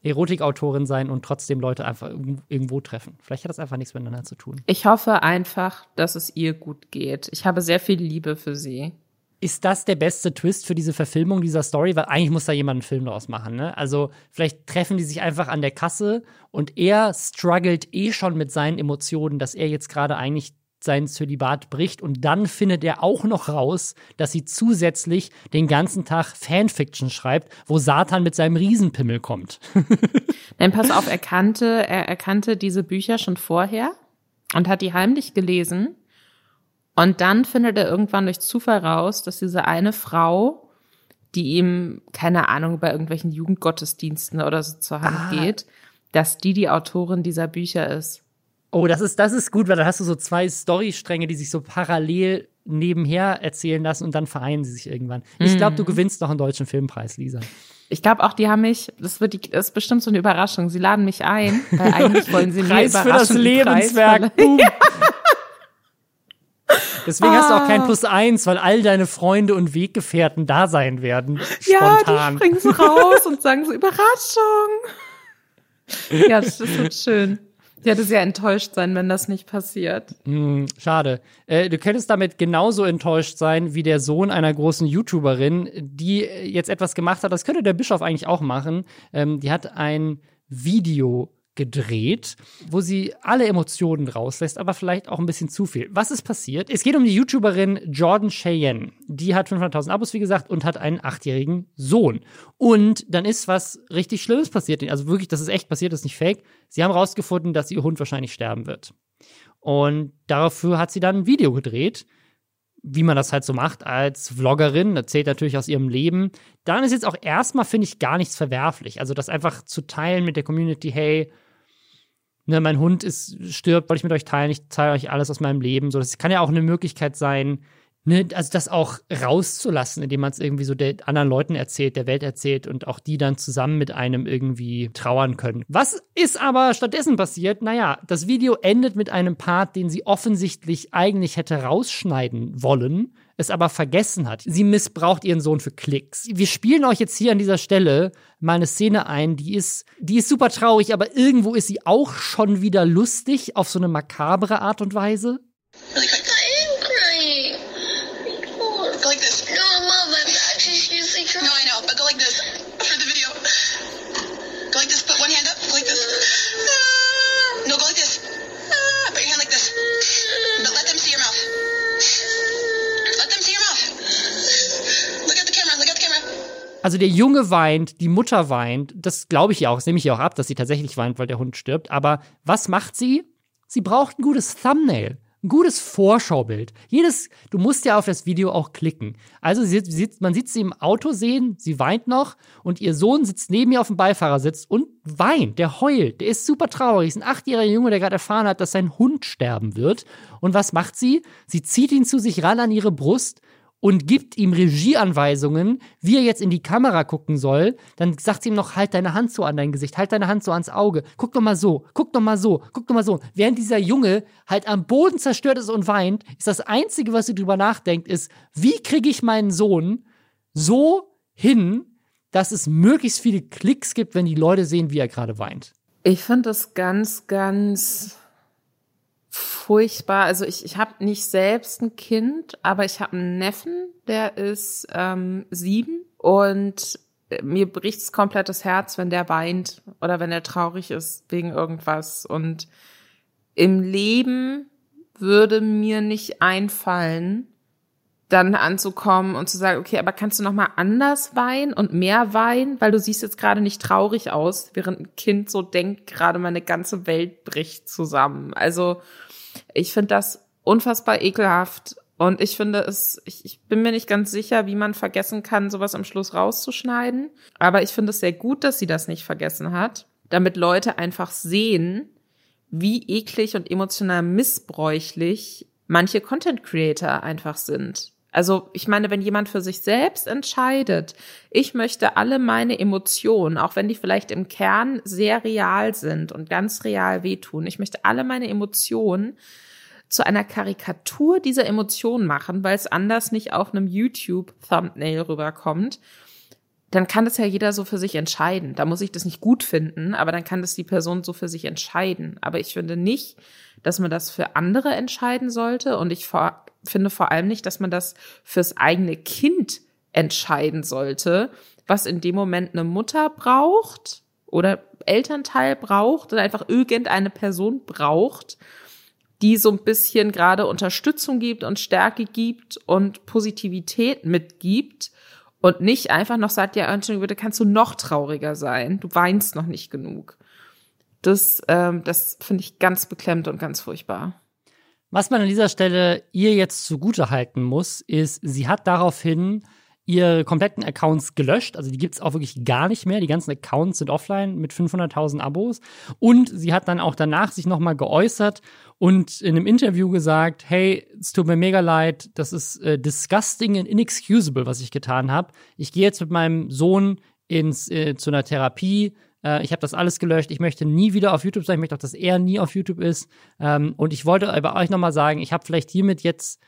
Erotikautorin sein und trotzdem Leute einfach irgendwo treffen. Vielleicht hat das einfach nichts miteinander zu tun. Ich hoffe einfach, dass es ihr gut geht. Ich habe sehr viel Liebe für sie. Ist das der beste Twist für diese Verfilmung dieser Story? Weil eigentlich muss da jemand einen Film draus machen, ne? Also vielleicht treffen die sich einfach an der Kasse und er struggelt eh schon mit seinen Emotionen, dass er jetzt gerade eigentlich sein Zölibat bricht und dann findet er auch noch raus, dass sie zusätzlich den ganzen Tag Fanfiction schreibt, wo Satan mit seinem Riesenpimmel kommt. Nein, pass auf, er kannte, er, er kannte diese Bücher schon vorher und hat die heimlich gelesen. Und dann findet er irgendwann durch Zufall raus, dass diese eine Frau, die ihm, keine Ahnung, bei irgendwelchen Jugendgottesdiensten oder so zur Hand ah. geht, dass die die Autorin dieser Bücher ist. Oh, das ist, das ist gut, weil da hast du so zwei Storystränge, die sich so parallel nebenher erzählen lassen und dann vereinen sie sich irgendwann. Ich glaube, du mhm. gewinnst noch einen deutschen Filmpreis, Lisa. Ich glaube auch, die haben mich, das wird die, das ist bestimmt so eine Überraschung. Sie laden mich ein, weil eigentlich wollen sie Preis mir für das Lebenswerk. Deswegen ah. hast du auch kein ah. Plus eins, weil all deine Freunde und Weggefährten da sein werden. Spontan. Ja, die springen so raus und sagen so Überraschung. ja, das, das wird schön. Die hätte sehr enttäuscht sein, wenn das nicht passiert. Mm, schade. Äh, du könntest damit genauso enttäuscht sein wie der Sohn einer großen YouTuberin, die jetzt etwas gemacht hat. Das könnte der Bischof eigentlich auch machen. Ähm, die hat ein Video gedreht, wo sie alle Emotionen rauslässt, aber vielleicht auch ein bisschen zu viel. Was ist passiert? Es geht um die YouTuberin Jordan Cheyenne. Die hat 500.000 Abos, wie gesagt, und hat einen achtjährigen Sohn. Und dann ist was richtig Schlimmes passiert. Also wirklich, das ist echt passiert, das ist nicht fake. Sie haben rausgefunden, dass ihr Hund wahrscheinlich sterben wird. Und dafür hat sie dann ein Video gedreht, wie man das halt so macht als Vloggerin, erzählt natürlich aus ihrem Leben. Dann ist jetzt auch erstmal, finde ich, gar nichts verwerflich. Also das einfach zu teilen mit der Community, hey, ne, mein Hund ist, stirbt, wollte ich mit euch teilen, ich zeige euch alles aus meinem Leben. So, das kann ja auch eine Möglichkeit sein, ne, also das auch rauszulassen, indem man es irgendwie so der anderen Leuten erzählt, der Welt erzählt und auch die dann zusammen mit einem irgendwie trauern können. Was ist aber stattdessen passiert? Naja, das Video endet mit einem Part, den sie offensichtlich eigentlich hätte rausschneiden wollen, es aber vergessen hat. Sie missbraucht ihren Sohn für Klicks. Wir spielen euch jetzt hier an dieser Stelle mal eine Szene ein, die ist, die ist super traurig, aber irgendwo ist sie auch schon wieder lustig auf so eine makabre Art und Weise. Also der Junge weint, die Mutter weint, das glaube ich ja auch, das nehme ich ja auch ab, dass sie tatsächlich weint, weil der Hund stirbt. Aber was macht sie? Sie braucht ein gutes Thumbnail, ein gutes Vorschaubild. Jedes, du musst ja auf das Video auch klicken. Also sie, sie, man sieht sie im Auto sehen, sie weint noch und ihr Sohn sitzt neben ihr auf dem Beifahrersitz und weint, der heult, der ist super traurig. Ist ein achtjähriger Junge, der gerade erfahren hat, dass sein Hund sterben wird. Und was macht sie? Sie zieht ihn zu sich ran an ihre Brust und gibt ihm Regieanweisungen, wie er jetzt in die Kamera gucken soll, dann sagt sie ihm noch, halt deine Hand so an dein Gesicht, halt deine Hand so ans Auge, guck doch mal so, guck doch mal so, guck doch mal so. Während dieser Junge halt am Boden zerstört ist und weint, ist das Einzige, was sie drüber nachdenkt, ist, wie kriege ich meinen Sohn so hin, dass es möglichst viele Klicks gibt, wenn die Leute sehen, wie er gerade weint. Ich finde das ganz, ganz furchtbar. Also ich, ich habe nicht selbst ein Kind, aber ich habe einen Neffen, der ist ähm, sieben und äh, mir bricht's komplett das Herz, wenn der weint oder wenn er traurig ist wegen irgendwas. Und im Leben würde mir nicht einfallen, dann anzukommen und zu sagen, okay, aber kannst du noch mal anders weinen und mehr weinen, weil du siehst jetzt gerade nicht traurig aus, während ein Kind so denkt, gerade meine ganze Welt bricht zusammen. Also ich finde das unfassbar ekelhaft und ich finde es, ich, ich bin mir nicht ganz sicher, wie man vergessen kann, sowas am Schluss rauszuschneiden. Aber ich finde es sehr gut, dass sie das nicht vergessen hat, damit Leute einfach sehen, wie eklig und emotional missbräuchlich manche Content Creator einfach sind. Also ich meine, wenn jemand für sich selbst entscheidet, ich möchte alle meine Emotionen, auch wenn die vielleicht im Kern sehr real sind und ganz real wehtun, ich möchte alle meine Emotionen zu einer Karikatur dieser Emotionen machen, weil es anders nicht auf einem YouTube-Thumbnail rüberkommt, dann kann das ja jeder so für sich entscheiden. Da muss ich das nicht gut finden, aber dann kann das die Person so für sich entscheiden. Aber ich finde nicht, dass man das für andere entscheiden sollte und ich vor finde vor allem nicht, dass man das fürs eigene Kind entscheiden sollte, was in dem Moment eine Mutter braucht oder Elternteil braucht oder einfach irgendeine Person braucht, die so ein bisschen gerade Unterstützung gibt und Stärke gibt und Positivität mitgibt und nicht einfach noch sagt, ja, Entschuldigung, bitte kannst du noch trauriger sein. Du weinst noch nicht genug. Das, ähm, das finde ich ganz beklemmt und ganz furchtbar. Was man an dieser Stelle ihr jetzt zugute halten muss, ist, sie hat daraufhin ihre kompletten Accounts gelöscht. Also die gibt es auch wirklich gar nicht mehr. Die ganzen Accounts sind offline mit 500.000 Abos. Und sie hat dann auch danach sich nochmal geäußert und in einem Interview gesagt, hey, es tut mir mega leid, das ist äh, disgusting and inexcusable, was ich getan habe. Ich gehe jetzt mit meinem Sohn ins, äh, zu einer Therapie äh, ich habe das alles gelöscht. Ich möchte nie wieder auf YouTube sein. Ich möchte auch, dass er nie auf YouTube ist. Ähm, und ich wollte bei euch nochmal sagen, ich habe vielleicht hiermit jetzt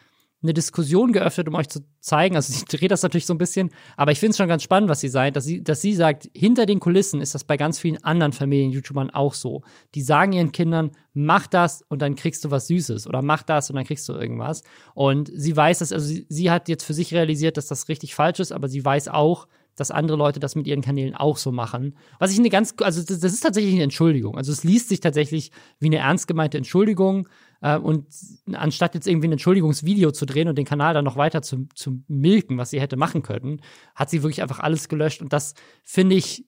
eine Diskussion geöffnet, um euch zu zeigen. Also sie dreht das natürlich so ein bisschen, aber ich finde es schon ganz spannend, was sie sagt, dass sie, dass sie sagt, hinter den Kulissen ist das bei ganz vielen anderen Familien-YouTubern auch so. Die sagen ihren Kindern, mach das und dann kriegst du was Süßes oder mach das und dann kriegst du irgendwas. Und sie weiß das, also sie, sie hat jetzt für sich realisiert, dass das richtig falsch ist, aber sie weiß auch, dass andere Leute das mit ihren Kanälen auch so machen. Was ich eine ganz, also das, das ist tatsächlich eine Entschuldigung. Also es liest sich tatsächlich wie eine ernst gemeinte Entschuldigung. Äh, und anstatt jetzt irgendwie ein Entschuldigungsvideo zu drehen und den Kanal dann noch weiter zu, zu milken, was sie hätte machen können, hat sie wirklich einfach alles gelöscht. Und das, finde ich,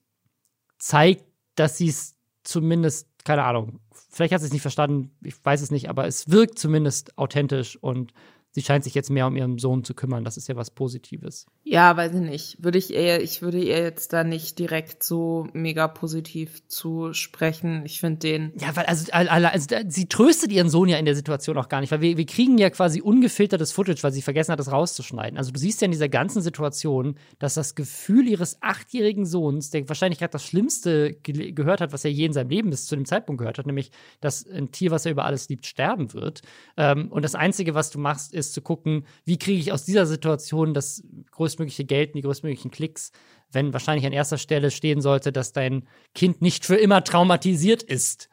zeigt, dass sie es zumindest, keine Ahnung, vielleicht hat sie es nicht verstanden, ich weiß es nicht, aber es wirkt zumindest authentisch und sie scheint sich jetzt mehr um ihren Sohn zu kümmern. Das ist ja was Positives. Ja, weiß ich nicht. Würde ich eher, ich würde ihr jetzt da nicht direkt so mega positiv zusprechen. Ich finde den. Ja, weil, also, also, sie tröstet ihren Sohn ja in der Situation auch gar nicht, weil wir, wir kriegen ja quasi ungefiltertes Footage, weil sie vergessen hat, das rauszuschneiden. Also du siehst ja in dieser ganzen Situation, dass das Gefühl ihres achtjährigen Sohns, der wahrscheinlich gerade das Schlimmste ge gehört hat, was er je in seinem Leben bis zu dem Zeitpunkt gehört hat, nämlich, dass ein Tier, was er über alles liebt, sterben wird. Ähm, und das Einzige, was du machst, ist zu gucken, wie kriege ich aus dieser Situation das größtmögliche Geld und die größtmöglichen Klicks, wenn wahrscheinlich an erster Stelle stehen sollte, dass dein Kind nicht für immer traumatisiert ist.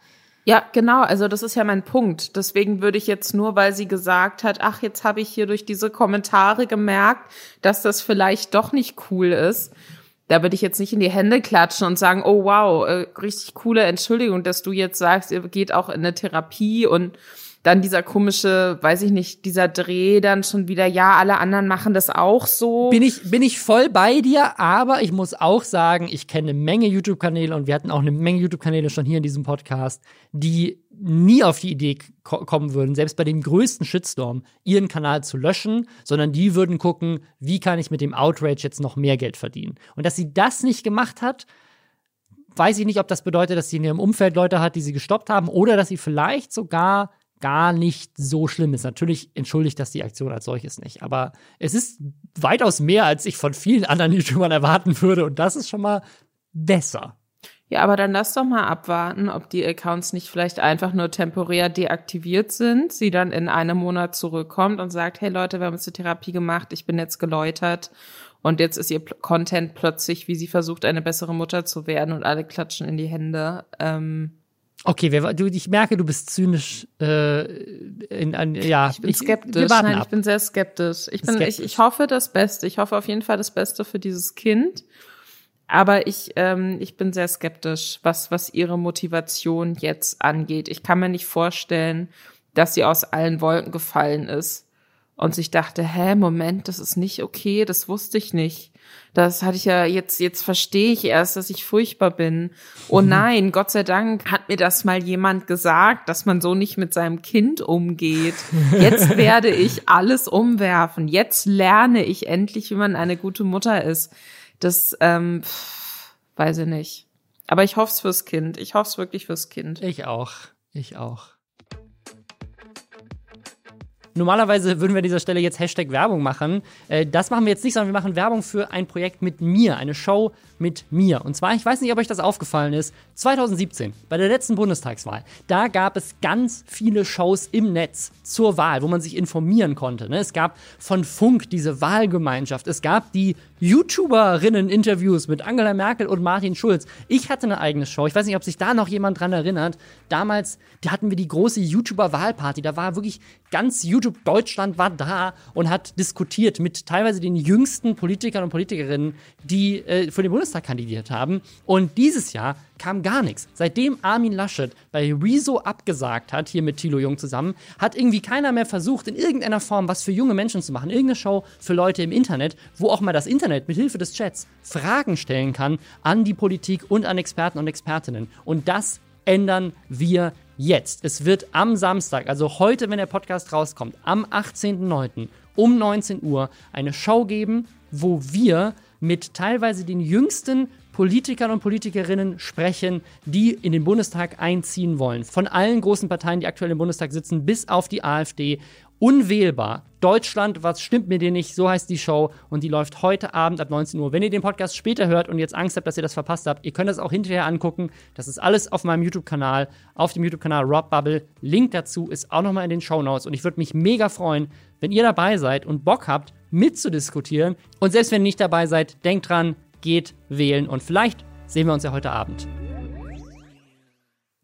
Ja, genau, also das ist ja mein Punkt. Deswegen würde ich jetzt nur, weil sie gesagt hat, ach, jetzt habe ich hier durch diese Kommentare gemerkt, dass das vielleicht doch nicht cool ist. Da würde ich jetzt nicht in die Hände klatschen und sagen, oh wow, äh, richtig coole Entschuldigung, dass du jetzt sagst, ihr geht auch in eine Therapie und dann dieser komische, weiß ich nicht, dieser Dreh dann schon wieder, ja, alle anderen machen das auch so. Bin ich, bin ich voll bei dir, aber ich muss auch sagen, ich kenne eine Menge YouTube-Kanäle und wir hatten auch eine Menge YouTube-Kanäle schon hier in diesem Podcast, die nie auf die Idee ko kommen würden, selbst bei dem größten Shitstorm, ihren Kanal zu löschen, sondern die würden gucken, wie kann ich mit dem Outrage jetzt noch mehr Geld verdienen. Und dass sie das nicht gemacht hat, weiß ich nicht, ob das bedeutet, dass sie in ihrem Umfeld Leute hat, die sie gestoppt haben, oder dass sie vielleicht sogar gar nicht so schlimm ist. Natürlich entschuldigt das die Aktion als solches nicht, aber es ist weitaus mehr, als ich von vielen anderen YouTubern erwarten würde und das ist schon mal besser. Ja, aber dann lass doch mal abwarten, ob die Accounts nicht vielleicht einfach nur temporär deaktiviert sind, sie dann in einem Monat zurückkommt und sagt, hey Leute, wir haben jetzt die Therapie gemacht, ich bin jetzt geläutert und jetzt ist ihr Content plötzlich, wie sie versucht, eine bessere Mutter zu werden und alle klatschen in die Hände. Ähm, Okay, wir, du, ich merke, du bist zynisch. Äh, in, in, ja, ich bin skeptisch. Ich, Nein, ab. ich bin sehr skeptisch. Ich bin, skeptisch. Ich, ich hoffe das Beste. Ich hoffe auf jeden Fall das Beste für dieses Kind. Aber ich, ähm, ich bin sehr skeptisch, was, was ihre Motivation jetzt angeht. Ich kann mir nicht vorstellen, dass sie aus allen Wolken gefallen ist und sich dachte, hä, Moment, das ist nicht okay, das wusste ich nicht. Das hatte ich ja jetzt, jetzt verstehe ich erst, dass ich furchtbar bin. Oh mhm. nein, Gott sei Dank hat mir das mal jemand gesagt, dass man so nicht mit seinem Kind umgeht. Jetzt werde ich alles umwerfen. Jetzt lerne ich endlich, wie man eine gute Mutter ist. Das, ähm, weiß ich nicht. Aber ich hoffe es fürs Kind. Ich hoffe es wirklich fürs Kind. Ich auch. Ich auch. Normalerweise würden wir an dieser Stelle jetzt Hashtag Werbung machen. Äh, das machen wir jetzt nicht, sondern wir machen Werbung für ein Projekt mit mir, eine Show mit mir. Und zwar, ich weiß nicht, ob euch das aufgefallen ist, 2017, bei der letzten Bundestagswahl, da gab es ganz viele Shows im Netz zur Wahl, wo man sich informieren konnte. Ne? Es gab von Funk diese Wahlgemeinschaft, es gab die YouTuberinnen-Interviews mit Angela Merkel und Martin Schulz. Ich hatte eine eigene Show. Ich weiß nicht, ob sich da noch jemand dran erinnert. Damals da hatten wir die große YouTuber-Wahlparty. Da war wirklich ganz YouTube Deutschland war da und hat diskutiert mit teilweise den jüngsten Politikern und Politikerinnen, die äh, für den Bundestag kandidiert haben. Und dieses Jahr kam gar nichts. Seitdem Armin Laschet bei Rezo abgesagt hat, hier mit Thilo Jung zusammen, hat irgendwie keiner mehr versucht, in irgendeiner Form was für junge Menschen zu machen. Irgendeine Show für Leute im Internet, wo auch mal das Internet mit Hilfe des Chats Fragen stellen kann an die Politik und an Experten und Expertinnen. Und das ändern wir jetzt. Es wird am Samstag, also heute, wenn der Podcast rauskommt, am 18.09. um 19 Uhr eine Show geben, wo wir mit teilweise den jüngsten Politikern und Politikerinnen sprechen, die in den Bundestag einziehen wollen. Von allen großen Parteien, die aktuell im Bundestag sitzen, bis auf die AfD. unwählbar. Deutschland, was stimmt mit dir nicht? So heißt die Show und die läuft heute Abend ab 19 Uhr. Wenn ihr den Podcast später hört und jetzt Angst habt, dass ihr das verpasst habt, ihr könnt das auch hinterher angucken. Das ist alles auf meinem YouTube-Kanal, auf dem YouTube-Kanal Rob Bubble. Link dazu ist auch nochmal in den Show Notes und ich würde mich mega freuen, wenn ihr dabei seid und Bock habt, mitzudiskutieren. Und selbst wenn ihr nicht dabei seid, denkt dran, geht wählen und vielleicht sehen wir uns ja heute Abend.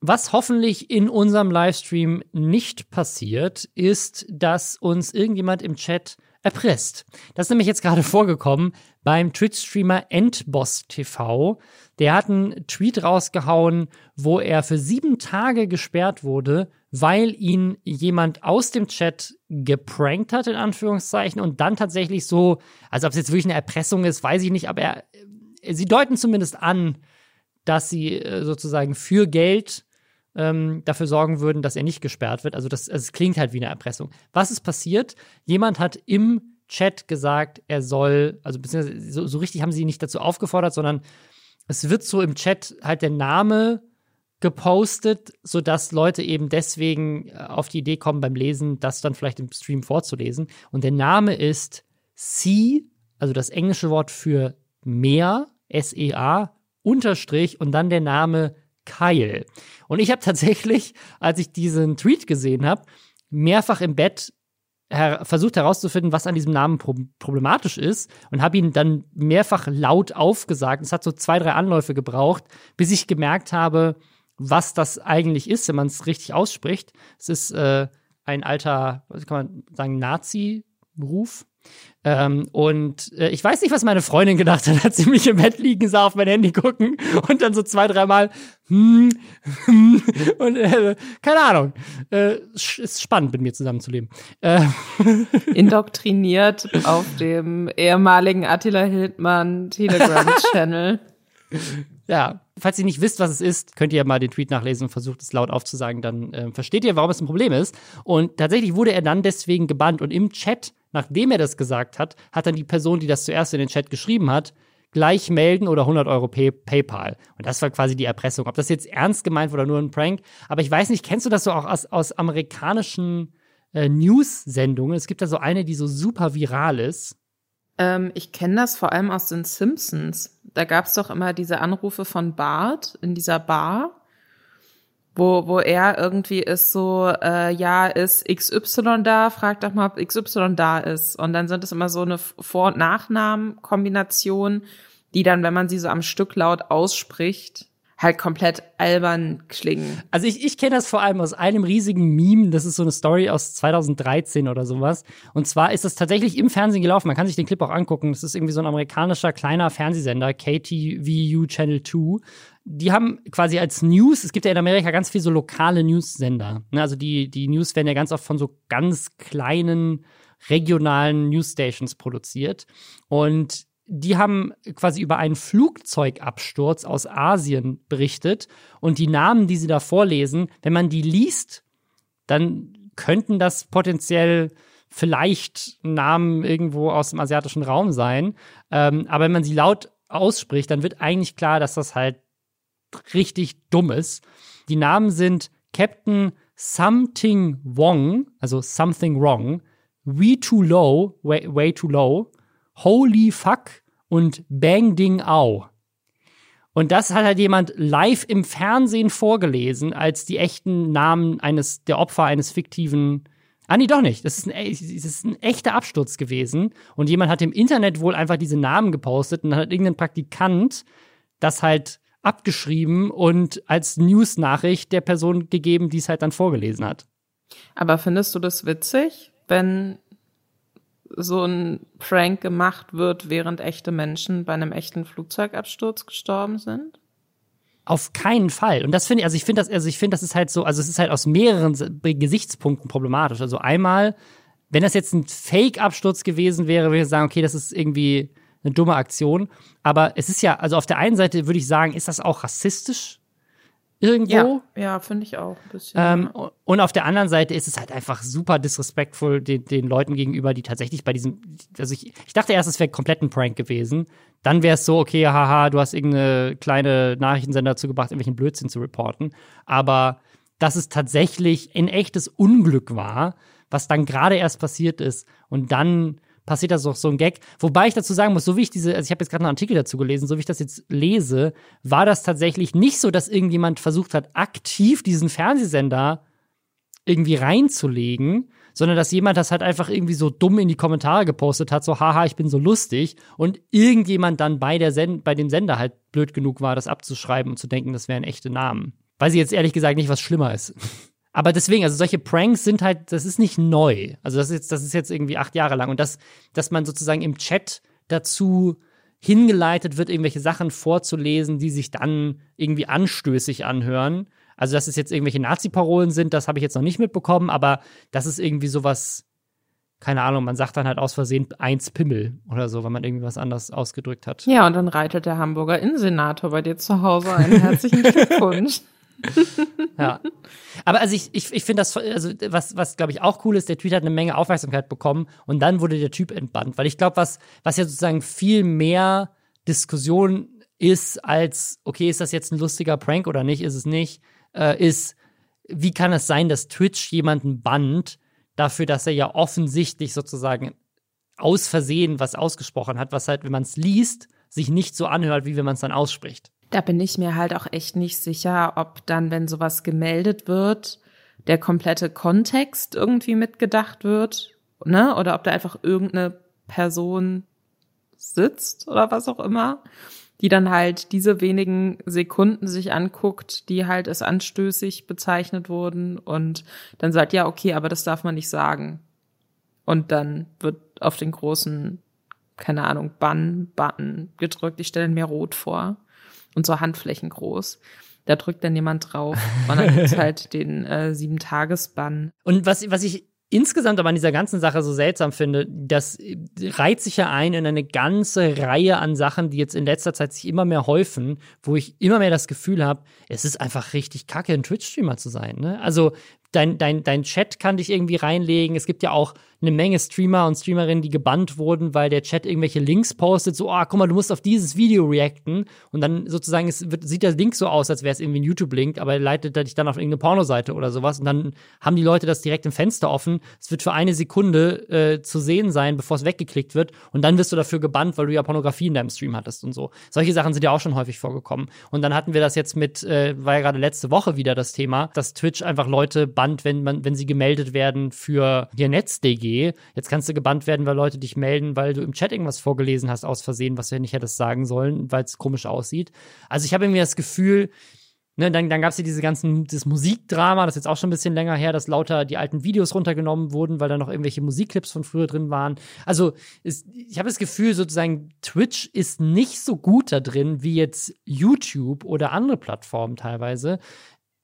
Was hoffentlich in unserem Livestream nicht passiert, ist, dass uns irgendjemand im Chat erpresst. Das ist nämlich jetzt gerade vorgekommen beim Twitch-Streamer Endboss TV. Der hat einen Tweet rausgehauen, wo er für sieben Tage gesperrt wurde, weil ihn jemand aus dem Chat geprankt hat, in Anführungszeichen, und dann tatsächlich so, also ob es jetzt wirklich eine Erpressung ist, weiß ich nicht, aber er, sie deuten zumindest an, dass sie äh, sozusagen für Geld ähm, dafür sorgen würden, dass er nicht gesperrt wird. Also das, also es klingt halt wie eine Erpressung. Was ist passiert? Jemand hat im Chat gesagt, er soll, also beziehungsweise so, so richtig haben sie ihn nicht dazu aufgefordert, sondern es wird so im Chat halt der Name gepostet, sodass Leute eben deswegen äh, auf die Idee kommen beim Lesen, das dann vielleicht im Stream vorzulesen. Und der Name ist C, also das englische Wort für Meer, S-E-A, Unterstrich und dann der Name Kyle. Und ich habe tatsächlich, als ich diesen Tweet gesehen habe, mehrfach im Bett her versucht herauszufinden, was an diesem Namen pro problematisch ist und habe ihn dann mehrfach laut aufgesagt. Es hat so zwei, drei Anläufe gebraucht, bis ich gemerkt habe, was das eigentlich ist, wenn man es richtig ausspricht. Es ist äh, ein alter, was kann man sagen, Nazi-Ruf. Ähm, und äh, ich weiß nicht, was meine Freundin gedacht hat, als sie mich im Bett liegen sah, auf mein Handy gucken und dann so zwei, dreimal hm, hm, und äh, keine Ahnung. Äh, ist spannend, mit mir zusammenzuleben. Äh. Indoktriniert auf dem ehemaligen Attila Hildmann Telegram-Channel. Ja, falls ihr nicht wisst, was es ist, könnt ihr ja mal den Tweet nachlesen und versucht es laut aufzusagen, dann äh, versteht ihr, warum es ein Problem ist. Und tatsächlich wurde er dann deswegen gebannt und im Chat nachdem er das gesagt hat, hat dann die Person, die das zuerst in den Chat geschrieben hat, gleich melden oder 100 Euro Pay PayPal. Und das war quasi die Erpressung. Ob das jetzt ernst gemeint war oder nur ein Prank, aber ich weiß nicht, kennst du das so auch aus, aus amerikanischen äh, News-Sendungen? Es gibt da so eine, die so super viral ist. Ähm, ich kenne das vor allem aus den Simpsons. Da gab es doch immer diese Anrufe von Bart in dieser Bar wo, wo er irgendwie ist so, äh, ja, ist XY da, frag doch mal, ob XY da ist. Und dann sind es immer so eine Vor- und Nachnamen-Kombination, die dann, wenn man sie so am Stück laut ausspricht, halt komplett albern klingen. Also ich, ich kenne das vor allem aus einem riesigen Meme, das ist so eine Story aus 2013 oder sowas. Und zwar ist das tatsächlich im Fernsehen gelaufen, man kann sich den Clip auch angucken. Das ist irgendwie so ein amerikanischer kleiner Fernsehsender, KTVU Channel 2 die haben quasi als News, es gibt ja in Amerika ganz viel so lokale News-Sender. Ne? Also die, die News werden ja ganz oft von so ganz kleinen regionalen Newsstations produziert. Und die haben quasi über einen Flugzeugabsturz aus Asien berichtet. Und die Namen, die sie da vorlesen, wenn man die liest, dann könnten das potenziell vielleicht Namen irgendwo aus dem asiatischen Raum sein. Ähm, aber wenn man sie laut ausspricht, dann wird eigentlich klar, dass das halt richtig Dummes. Die Namen sind Captain Something Wong, also Something Wrong, We Too Low, Way, way Too Low, Holy Fuck und Bang Ding Au. Und das hat halt jemand live im Fernsehen vorgelesen, als die echten Namen eines der Opfer eines fiktiven. Ah, nee, doch nicht. Das ist, ein, das ist ein echter Absturz gewesen. Und jemand hat im Internet wohl einfach diese Namen gepostet und dann hat irgendein Praktikant das halt abgeschrieben und als News-Nachricht der Person gegeben, die es halt dann vorgelesen hat. Aber findest du das witzig, wenn so ein Prank gemacht wird, während echte Menschen bei einem echten Flugzeugabsturz gestorben sind? Auf keinen Fall. Und das finde ich, also ich finde das, also ich finde, das ist halt so, also es ist halt aus mehreren Gesichtspunkten problematisch. Also einmal, wenn das jetzt ein Fake-Absturz gewesen wäre, würde ich sagen, okay, das ist irgendwie eine dumme Aktion. Aber es ist ja, also auf der einen Seite würde ich sagen, ist das auch rassistisch irgendwo. Ja, ja finde ich auch ein bisschen. Ähm, und auf der anderen Seite ist es halt einfach super disrespektvoll den, den Leuten gegenüber, die tatsächlich bei diesem, also ich, ich dachte erst, es wäre komplett ein Prank gewesen. Dann wäre es so, okay, haha, du hast irgendeine kleine Nachrichtensender dazu gebracht, irgendwelchen Blödsinn zu reporten. Aber dass es tatsächlich ein echtes Unglück war, was dann gerade erst passiert ist. Und dann passiert da so, so ein Gag. Wobei ich dazu sagen muss, so wie ich diese, also ich habe jetzt gerade einen Artikel dazu gelesen, so wie ich das jetzt lese, war das tatsächlich nicht so, dass irgendjemand versucht hat, aktiv diesen Fernsehsender irgendwie reinzulegen, sondern dass jemand das halt einfach irgendwie so dumm in die Kommentare gepostet hat, so haha, ich bin so lustig und irgendjemand dann bei der Send bei dem Sender halt blöd genug war, das abzuschreiben und zu denken, das wären echte Namen. Weiß ich jetzt ehrlich gesagt nicht, was schlimmer ist. Aber deswegen, also solche Pranks sind halt, das ist nicht neu. Also das ist jetzt, das ist jetzt irgendwie acht Jahre lang. Und das, dass man sozusagen im Chat dazu hingeleitet wird, irgendwelche Sachen vorzulesen, die sich dann irgendwie anstößig anhören. Also, dass es jetzt irgendwelche Nazi-Parolen sind, das habe ich jetzt noch nicht mitbekommen, aber das ist irgendwie sowas, keine Ahnung, man sagt dann halt aus Versehen eins Pimmel oder so, wenn man irgendwie was anders ausgedrückt hat. Ja, und dann reitet der Hamburger Innensenator bei dir zu Hause ein. Herzlichen Glückwunsch. ja. Aber also ich, ich, ich finde das, also was, was glaube ich auch cool ist, der Tweet hat eine Menge Aufmerksamkeit bekommen und dann wurde der Typ entbannt. Weil ich glaube, was, was ja sozusagen viel mehr Diskussion ist als, okay, ist das jetzt ein lustiger Prank oder nicht, ist es nicht, äh, ist, wie kann es sein, dass Twitch jemanden bannt dafür, dass er ja offensichtlich sozusagen aus Versehen was ausgesprochen hat, was halt, wenn man es liest, sich nicht so anhört, wie wenn man es dann ausspricht. Da bin ich mir halt auch echt nicht sicher, ob dann, wenn sowas gemeldet wird, der komplette Kontext irgendwie mitgedacht wird, ne? Oder ob da einfach irgendeine Person sitzt oder was auch immer, die dann halt diese wenigen Sekunden sich anguckt, die halt als anstößig bezeichnet wurden und dann sagt, ja, okay, aber das darf man nicht sagen. Und dann wird auf den großen, keine Ahnung, Bann-Button gedrückt. Ich stelle mir rot vor und so Handflächen groß. Da drückt dann jemand drauf und dann gibt's halt den äh, Sieben-Tages-Bann. Und was, was ich insgesamt aber an dieser ganzen Sache so seltsam finde, das reiht sich ja ein in eine ganze Reihe an Sachen, die jetzt in letzter Zeit sich immer mehr häufen, wo ich immer mehr das Gefühl habe, es ist einfach richtig kacke, ein Twitch-Streamer zu sein. Ne? Also dein, dein, dein Chat kann dich irgendwie reinlegen. Es gibt ja auch eine Menge Streamer und Streamerinnen, die gebannt wurden, weil der Chat irgendwelche Links postet, so, ah, oh, guck mal, du musst auf dieses Video reacten. Und dann sozusagen es wird, sieht der Link so aus, als wäre es irgendwie ein YouTube-Link, aber er leitet dich dann auf irgendeine Pornoseite oder sowas. Und dann haben die Leute das direkt im Fenster offen. Es wird für eine Sekunde äh, zu sehen sein, bevor es weggeklickt wird. Und dann wirst du dafür gebannt, weil du ja Pornografie in deinem Stream hattest und so. Solche Sachen sind ja auch schon häufig vorgekommen. Und dann hatten wir das jetzt mit, äh, war ja gerade letzte Woche wieder das Thema, dass Twitch einfach Leute bannt, wenn man, wenn sie gemeldet werden für ihr NetzDG. Jetzt kannst du gebannt werden, weil Leute dich melden, weil du im Chat irgendwas vorgelesen hast aus Versehen, was du ja nicht hättest sagen sollen, weil es komisch aussieht. Also ich habe irgendwie das Gefühl, Ne, dann dann gab es ja diese ganzen, das Musikdrama, das ist jetzt auch schon ein bisschen länger her, dass lauter die alten Videos runtergenommen wurden, weil da noch irgendwelche Musikclips von früher drin waren. Also ist, ich habe das Gefühl, sozusagen, Twitch ist nicht so gut da drin wie jetzt YouTube oder andere Plattformen teilweise,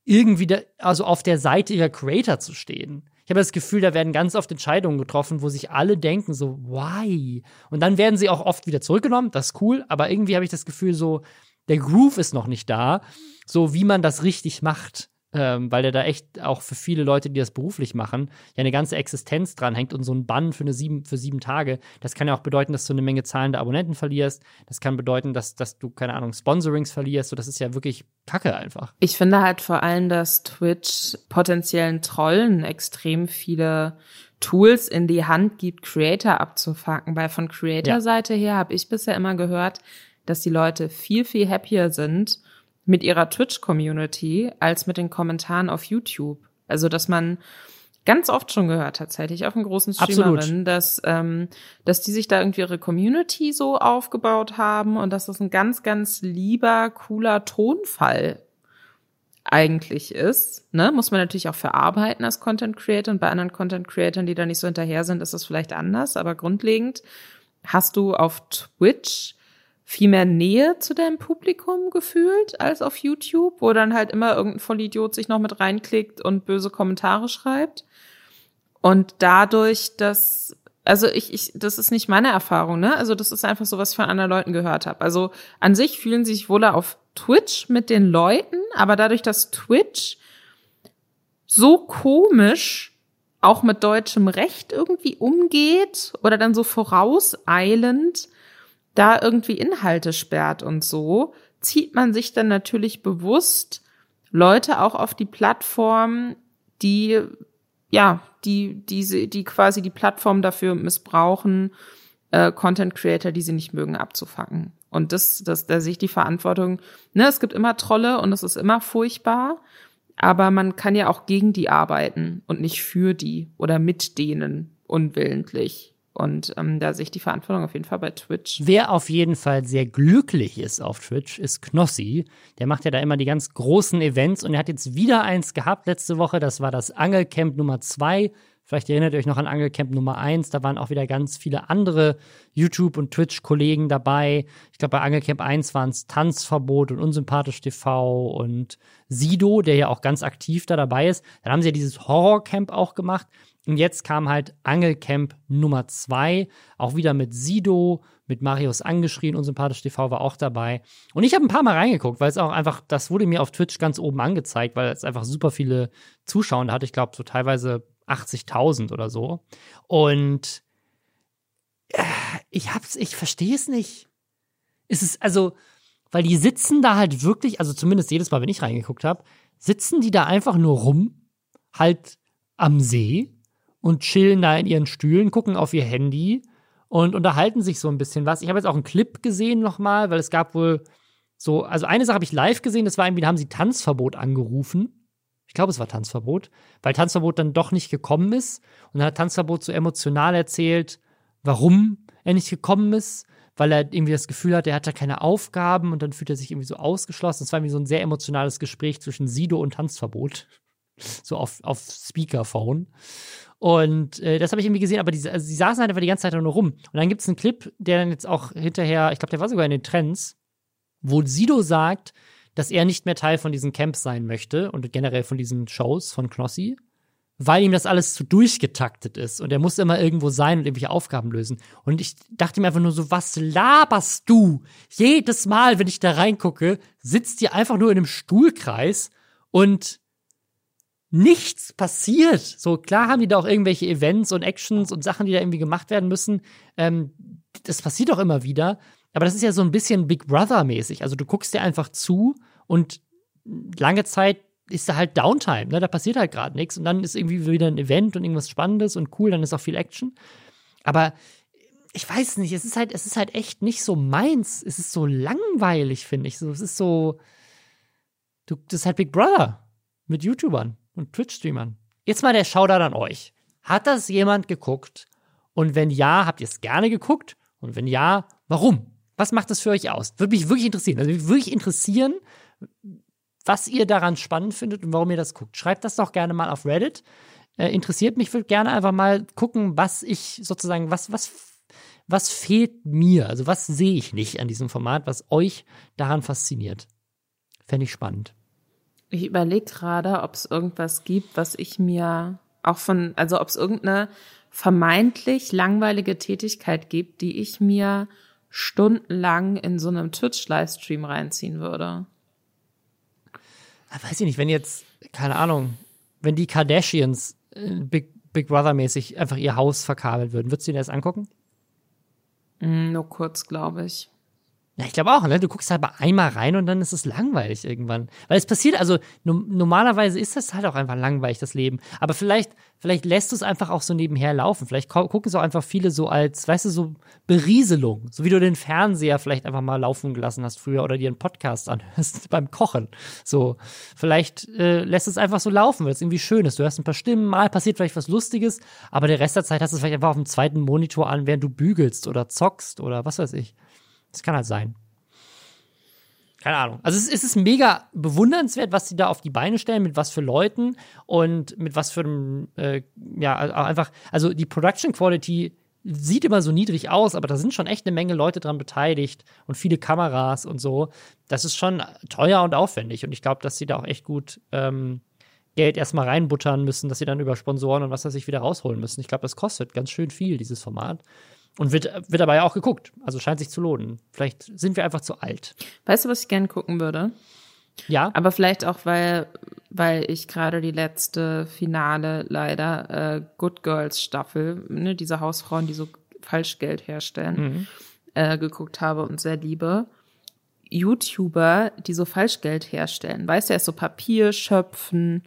irgendwie da, also auf der Seite ihrer Creator zu stehen. Ich habe das Gefühl, da werden ganz oft Entscheidungen getroffen, wo sich alle denken so, why? Und dann werden sie auch oft wieder zurückgenommen, das ist cool, aber irgendwie habe ich das Gefühl so, der Groove ist noch nicht da, so wie man das richtig macht ähm, weil der da echt auch für viele Leute, die das beruflich machen, ja eine ganze Existenz dran hängt und so ein Bann für, eine sieben, für sieben Tage, das kann ja auch bedeuten, dass du eine Menge zahlende Abonnenten verlierst. Das kann bedeuten, dass, dass du, keine Ahnung, Sponsorings verlierst. So, das ist ja wirklich Kacke einfach. Ich finde halt vor allem, dass Twitch potenziellen Trollen extrem viele Tools in die Hand gibt, Creator abzufacken. Weil von Creator-Seite her habe ich bisher immer gehört, dass die Leute viel, viel happier sind, mit ihrer Twitch-Community als mit den Kommentaren auf YouTube. Also, dass man ganz oft schon gehört, tatsächlich, auf einen großen Streamerinnen, dass, ähm, dass die sich da irgendwie ihre Community so aufgebaut haben und dass das ein ganz, ganz lieber, cooler Tonfall eigentlich ist. Ne? Muss man natürlich auch verarbeiten als Content Creator und bei anderen Content Creatoren, die da nicht so hinterher sind, ist das vielleicht anders, aber grundlegend hast du auf Twitch viel mehr Nähe zu deinem Publikum gefühlt als auf YouTube, wo dann halt immer irgendein Vollidiot sich noch mit reinklickt und böse Kommentare schreibt. Und dadurch, dass, also ich, ich, das ist nicht meine Erfahrung, ne? Also das ist einfach so, was ich von anderen Leuten gehört habe. Also an sich fühlen sie sich wohler auf Twitch mit den Leuten, aber dadurch, dass Twitch so komisch auch mit deutschem Recht irgendwie umgeht oder dann so vorauseilend, da irgendwie Inhalte sperrt und so, zieht man sich dann natürlich bewusst Leute auch auf die Plattform, die ja, die, diese, die quasi die Plattform dafür missbrauchen, äh, Content Creator, die sie nicht mögen, abzufacken. Und das, das, da sehe ich die Verantwortung. Ne, es gibt immer Trolle und es ist immer furchtbar, aber man kann ja auch gegen die arbeiten und nicht für die oder mit denen unwillentlich. Und ähm, da sehe ich die Verantwortung auf jeden Fall bei Twitch. Wer auf jeden Fall sehr glücklich ist auf Twitch, ist Knossi. Der macht ja da immer die ganz großen Events und er hat jetzt wieder eins gehabt letzte Woche. Das war das Angelcamp Nummer zwei. Vielleicht erinnert ihr euch noch an Angelcamp Nummer eins. Da waren auch wieder ganz viele andere YouTube- und Twitch-Kollegen dabei. Ich glaube, bei Angelcamp 1 waren es Tanzverbot und Unsympathisch TV und Sido, der ja auch ganz aktiv da dabei ist. Dann haben sie ja dieses Horrorcamp auch gemacht. Und jetzt kam halt Angelcamp Nummer zwei, auch wieder mit Sido, mit Marius angeschrien und Sympathisch TV war auch dabei. Und ich habe ein paar Mal reingeguckt, weil es auch einfach, das wurde mir auf Twitch ganz oben angezeigt, weil es einfach super viele Zuschauer hatte. Ich glaube, so teilweise 80.000 oder so. Und äh, ich hab's, ich verstehe es nicht. Es ist also, weil die sitzen da halt wirklich, also zumindest jedes Mal, wenn ich reingeguckt habe, sitzen die da einfach nur rum, halt am See und chillen da in ihren Stühlen, gucken auf ihr Handy und unterhalten sich so ein bisschen was. Ich habe jetzt auch einen Clip gesehen nochmal, weil es gab wohl so, also eine Sache habe ich live gesehen, das war irgendwie, da haben sie Tanzverbot angerufen. Ich glaube, es war Tanzverbot, weil Tanzverbot dann doch nicht gekommen ist. Und dann hat Tanzverbot so emotional erzählt, warum er nicht gekommen ist, weil er irgendwie das Gefühl hat, er hat da keine Aufgaben und dann fühlt er sich irgendwie so ausgeschlossen. Das war irgendwie so ein sehr emotionales Gespräch zwischen Sido und Tanzverbot. So auf, auf Speakerphone. Und äh, das habe ich irgendwie gesehen, aber die, also die saßen halt einfach die ganze Zeit nur rum. Und dann gibt es einen Clip, der dann jetzt auch hinterher, ich glaube, der war sogar in den Trends, wo Sido sagt, dass er nicht mehr Teil von diesen Camps sein möchte und generell von diesen Shows von Knossi, weil ihm das alles zu durchgetaktet ist und er muss immer irgendwo sein und irgendwelche Aufgaben lösen. Und ich dachte mir einfach nur so, was laberst du? Jedes Mal, wenn ich da reingucke, sitzt ihr einfach nur in einem Stuhlkreis und nichts passiert. So klar haben die da auch irgendwelche Events und Actions und Sachen, die da irgendwie gemacht werden müssen. Ähm, das passiert auch immer wieder. Aber das ist ja so ein bisschen Big Brother-mäßig. Also du guckst dir einfach zu und lange Zeit ist da halt Downtime. Ne? Da passiert halt gerade nichts. Und dann ist irgendwie wieder ein Event und irgendwas Spannendes und cool, dann ist auch viel Action. Aber ich weiß nicht, es ist halt, es ist halt echt nicht so meins. Es ist so langweilig, finde ich. So, es ist so. Du, das ist halt Big Brother mit YouTubern und Twitch-Streamern. Jetzt mal der Shoutout an euch. Hat das jemand geguckt? Und wenn ja, habt ihr es gerne geguckt? Und wenn ja, warum? Was macht das für euch aus? Würde mich wirklich interessieren. Also mich wirklich interessieren, was ihr daran spannend findet und warum ihr das guckt. Schreibt das doch gerne mal auf Reddit. Äh, interessiert mich, würde gerne einfach mal gucken, was ich sozusagen, was, was, was fehlt mir? Also was sehe ich nicht an diesem Format, was euch daran fasziniert? Fände ich spannend. Ich überlege gerade, ob es irgendwas gibt, was ich mir auch von, also ob es irgendeine vermeintlich langweilige Tätigkeit gibt, die ich mir stundenlang in so einem Twitch-Livestream reinziehen würde. Ah, weiß ich nicht, wenn jetzt, keine Ahnung, wenn die Kardashians äh, Big, Big Brother-mäßig einfach ihr Haus verkabelt würden, würdest du dir das angucken? Mm, nur kurz, glaube ich. Ja, ich glaube auch, ne? Du guckst halt mal einmal rein und dann ist es langweilig irgendwann. Weil es passiert, also no normalerweise ist das halt auch einfach langweilig, das Leben. Aber vielleicht, vielleicht lässt du es einfach auch so nebenher laufen. Vielleicht gucken es auch einfach viele so als, weißt du, so Berieselung. So wie du den Fernseher vielleicht einfach mal laufen gelassen hast früher oder dir einen Podcast anhörst beim Kochen. So, vielleicht äh, lässt es einfach so laufen, weil es irgendwie schön ist. Du hörst ein paar Stimmen, mal passiert vielleicht was Lustiges, aber der Rest der Zeit hast du es vielleicht einfach auf dem zweiten Monitor an, während du bügelst oder zockst oder was weiß ich. Das kann halt sein. Keine Ahnung. Also es, ist mega bewundernswert, was sie da auf die Beine stellen, mit was für Leuten und mit was für einem, äh, ja, einfach, also die Production Quality sieht immer so niedrig aus, aber da sind schon echt eine Menge Leute dran beteiligt und viele Kameras und so. Das ist schon teuer und aufwendig und ich glaube, dass sie da auch echt gut ähm, Geld erstmal reinbuttern müssen, dass sie dann über Sponsoren und was weiß ich wieder rausholen müssen. Ich glaube, das kostet ganz schön viel, dieses Format. Und wird, wird dabei auch geguckt. Also scheint sich zu lohnen. Vielleicht sind wir einfach zu alt. Weißt du, was ich gerne gucken würde? Ja. Aber vielleicht auch, weil, weil ich gerade die letzte Finale leider äh, Good Girls Staffel, ne, diese Hausfrauen, die so Falschgeld herstellen, mhm. äh, geguckt habe und sehr liebe. YouTuber, die so Falschgeld herstellen. Weißt du, erst so Papier schöpfen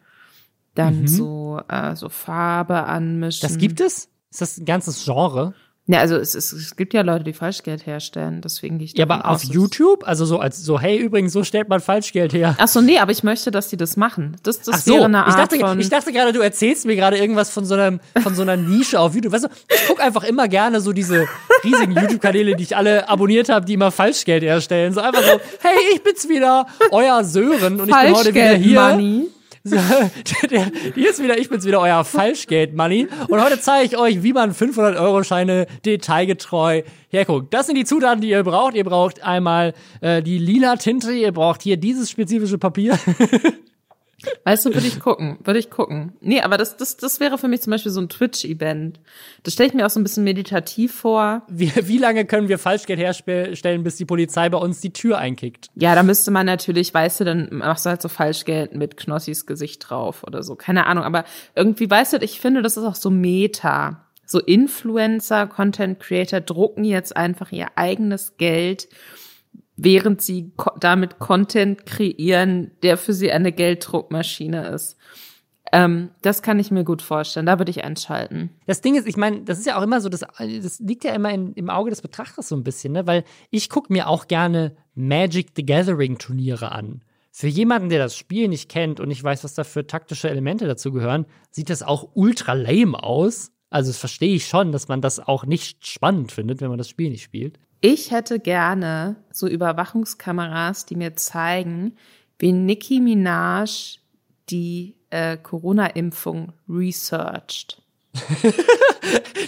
dann Mhm. so, äh, so Farbe anmischen. Das gibt es? Ist das ein ganzes Genre? Ja, also es, es, es gibt ja Leute, die Falschgeld herstellen, deswegen gehe ich Ja, aber auf aus, YouTube? Also so als so, hey, übrigens, so stellt man Falschgeld her. Ach so, nee, aber ich möchte, dass die das machen. Das, das Ach so, wäre eine ich Art dachte, von. ich dachte gerade, du erzählst mir gerade irgendwas von so, einem, von so einer Nische auf YouTube. Weißt du, ich gucke einfach immer gerne so diese riesigen YouTube-Kanäle, die ich alle abonniert habe, die immer Falschgeld herstellen. So einfach so, hey, ich bin's wieder, euer Sören und ich bin heute wieder hier. Money. So, der, hier ist wieder, ich bin's wieder, euer Falschgeld-Money. Und heute zeige ich euch, wie man 500-Euro-Scheine detailgetreu herguckt. Das sind die Zutaten, die ihr braucht. Ihr braucht einmal äh, die lila Tinte, ihr braucht hier dieses spezifische Papier. Weißt du, würde ich gucken, würde ich gucken. Nee, aber das, das, das wäre für mich zum Beispiel so ein Twitch-Event. Das stelle ich mir auch so ein bisschen meditativ vor. Wie, wie lange können wir Falschgeld herstellen, bis die Polizei bei uns die Tür einkickt? Ja, da müsste man natürlich, weißt du, dann machst du halt so Falschgeld mit Knossis Gesicht drauf oder so. Keine Ahnung, aber irgendwie, weißt du, ich finde, das ist auch so Meta. So Influencer, Content Creator drucken jetzt einfach ihr eigenes Geld, während sie damit Content kreieren, der für sie eine Gelddruckmaschine ist. Ähm, das kann ich mir gut vorstellen. Da würde ich einschalten. Das Ding ist, ich meine, das ist ja auch immer so, das, das liegt ja immer in, im Auge des Betrachters so ein bisschen, ne? Weil ich gucke mir auch gerne Magic the Gathering Turniere an. Für jemanden, der das Spiel nicht kennt und nicht weiß, was da für taktische Elemente dazu gehören, sieht das auch ultra lame aus. Also das verstehe ich schon, dass man das auch nicht spannend findet, wenn man das Spiel nicht spielt. Ich hätte gerne so Überwachungskameras, die mir zeigen, wie Nicki Minaj die äh, Corona-Impfung researcht.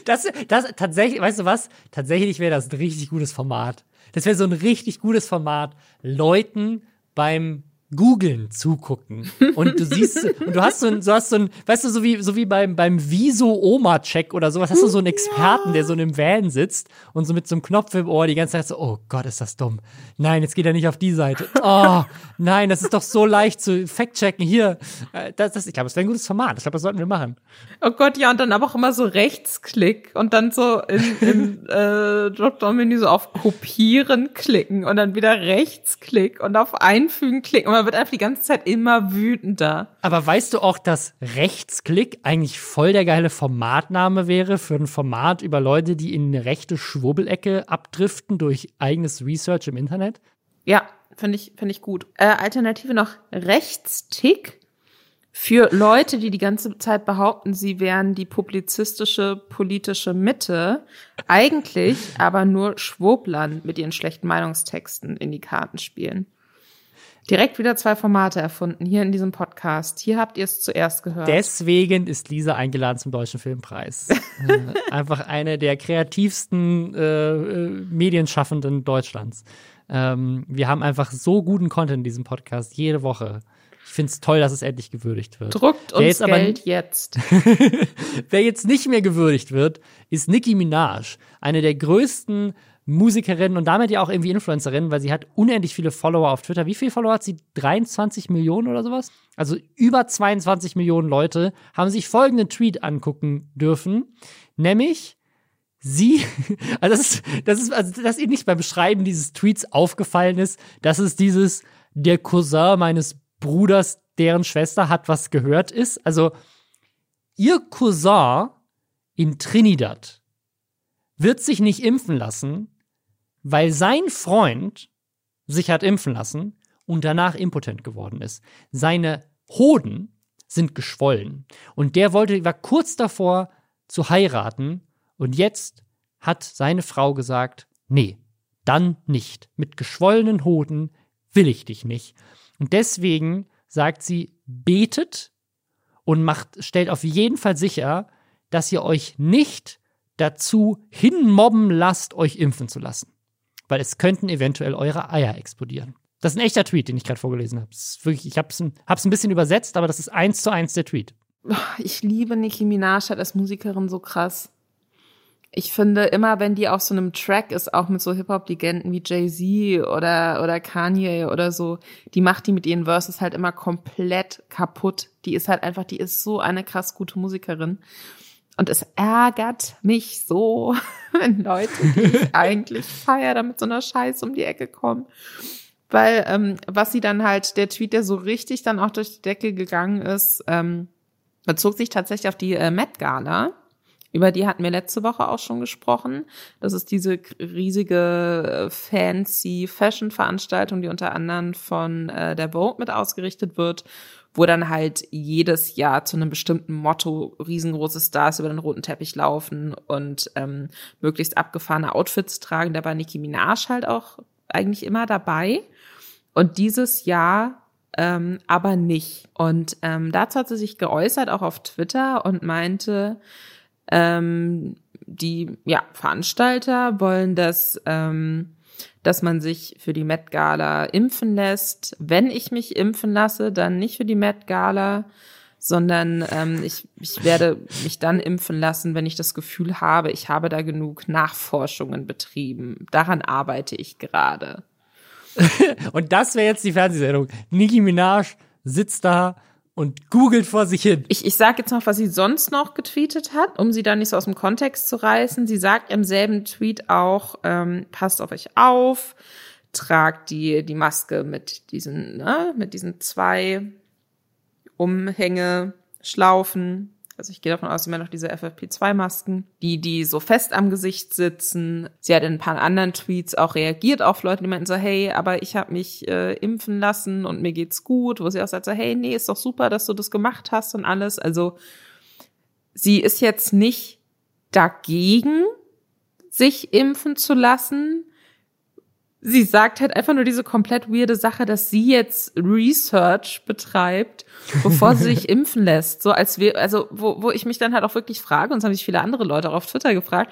Das, das tatsächlich, weißt du was? Tatsächlich wäre das ein richtig gutes Format. Das wäre so ein richtig gutes Format. Leuten beim Googeln zugucken. Und du siehst, und du hast so ein, du hast so ein, weißt du, so wie, so wie beim, beim Viso-Oma-Check oder sowas, hast du so einen Experten, der so in einem Van sitzt und so mit so einem Knopf im Ohr die ganze Zeit so, oh Gott, ist das dumm. Nein, jetzt geht er nicht auf die Seite. Oh, nein, das ist doch so leicht zu fact-checken. Hier, Äh, das, das, ich glaube, das wäre ein gutes Format. Ich glaube, das sollten wir machen. Oh Gott, ja, und dann aber auch immer so Rechtsklick und dann so in, im äh, Dropdown-Menü so auf Kopieren klicken und dann wieder Rechtsklick und auf Einfügen klicken. Und man wird einfach die ganze Zeit immer wütender. Aber weißt du auch, dass Rechtsklick eigentlich voll der geile Formatname wäre für ein Format über Leute, die in eine rechte Schwurbelecke abdriften durch eigenes Research im Internet? Ja, finde ich, finde ich gut. Äh, Alternative noch Rechtstick für Leute, die die ganze Zeit behaupten, sie wären die publizistische politische Mitte, eigentlich aber nur Schwoblern mit ihren schlechten Meinungstexten in die Karten spielen. Direkt wieder zwei Formate erfunden, hier in diesem Podcast. Hier habt ihr es zuerst gehört. Deswegen ist Lisa eingeladen zum Deutschen Filmpreis. äh, einfach eine der kreativsten äh, äh, Medienschaffenden Deutschlands. Ähm, wir haben einfach so guten Content in diesem Podcast jede Woche. Ich finde es toll, dass es endlich gewürdigt wird. Druckt Wer uns jetzt aber- Geld jetzt. Wer jetzt nicht mehr gewürdigt wird, ist Nicki Minaj, eine der größten Musikerinnen und damit ja auch irgendwie Influencerin, weil sie hat unendlich viele Follower auf Twitter. Wie viele Follower hat sie? 23 Millionen oder sowas? Also über 22 Millionen Leute haben sich folgenden Tweet angucken dürfen, nämlich sie, also das ist, das ist, also dass ihr nicht beim Schreiben dieses Tweets aufgefallen ist, dass es dieses, der Cousin meines Bruders, deren Schwester hat was gehört ist. Also ihr Cousin in Trinidad wird sich nicht impfen lassen, weil sein Freund sich hat impfen lassen und danach impotent geworden ist. Seine Hoden sind geschwollen und der wollte, war kurz davor zu heiraten und jetzt hat seine Frau gesagt, nee, dann nicht. Mit geschwollenen Hoden will ich dich nicht. Und deswegen sagt sie, betet und macht, stellt auf jeden Fall sicher, dass ihr euch nicht dazu hinmobben lasst, euch impfen zu lassen. Weil es könnten eventuell eure Eier explodieren. Das ist ein echter Tweet, den ich gerade vorgelesen habe. Ich habe es ein bisschen übersetzt, aber das ist eins zu eins der Tweet. Ich liebe Nicki Minaj als Musikerin so krass. Ich finde immer, wenn die auf so einem Track ist, auch mit so Hip-Hop-Legenden wie Jay-Z oder, oder Kanye oder so, die macht die mit ihren Verses halt immer komplett kaputt. Die ist halt einfach, die ist so eine krass gute Musikerin. Und es ärgert mich so, wenn Leute, die ich eigentlich feier, da mit so einer Scheiße um die Ecke kommen. Weil, ähm, was sie dann halt, der Tweet, der so richtig dann auch durch die Decke gegangen ist, ähm, bezog sich tatsächlich auf die äh, Met Gala. Über die hatten wir letzte Woche auch schon gesprochen. Das ist diese riesige, äh, fancy Fashion-Veranstaltung, die unter anderem von äh, der Vogue mit ausgerichtet wird, wo dann halt jedes Jahr zu einem bestimmten Motto riesengroße Stars über den roten Teppich laufen und ähm, möglichst abgefahrene Outfits tragen. Da war Nicki Minaj halt auch eigentlich immer dabei. Und dieses Jahr ähm, aber nicht. Und ähm, dazu hat sie sich geäußert, auch auf Twitter, und meinte, ähm, die ja, Veranstalter wollen, dass, ähm, dass man sich für die Met Gala impfen lässt. Wenn ich mich impfen lasse, dann nicht für die Met Gala, sondern ähm, ich, ich werde mich dann impfen lassen, wenn ich das Gefühl habe, ich habe da genug Nachforschungen betrieben. Daran arbeite ich gerade. Und das wäre jetzt die Fernsehsendung. Nicki Minaj sitzt da und googelt vor sich hin. Ich, ich sage jetzt noch, was sie sonst noch getweetet hat, um sie da nicht so aus dem Kontext zu reißen. Sie sagt im selben Tweet auch, ähm, passt auf euch auf, tragt die, die Maske mit diesen, ne, mit diesen zwei Umhänge, Schlaufen, also ich gehe davon aus, sie haben noch diese FFP2-Masken, die, die so fest am Gesicht sitzen. Sie hat in ein paar anderen Tweets auch reagiert auf Leute, die meinten so, hey, aber ich habe mich äh, impfen lassen und mir geht's gut. Wo sie auch sagt so, hey, nee, ist doch super, dass du das gemacht hast und alles. Also sie ist jetzt nicht dagegen, sich impfen zu lassen, sie sagt halt einfach nur diese komplett weirde Sache, dass sie jetzt Research betreibt, bevor sie sich impfen lässt. So als wir, also wo, wo ich mich dann halt auch wirklich frage, und das haben sich viele andere Leute auch auf Twitter gefragt,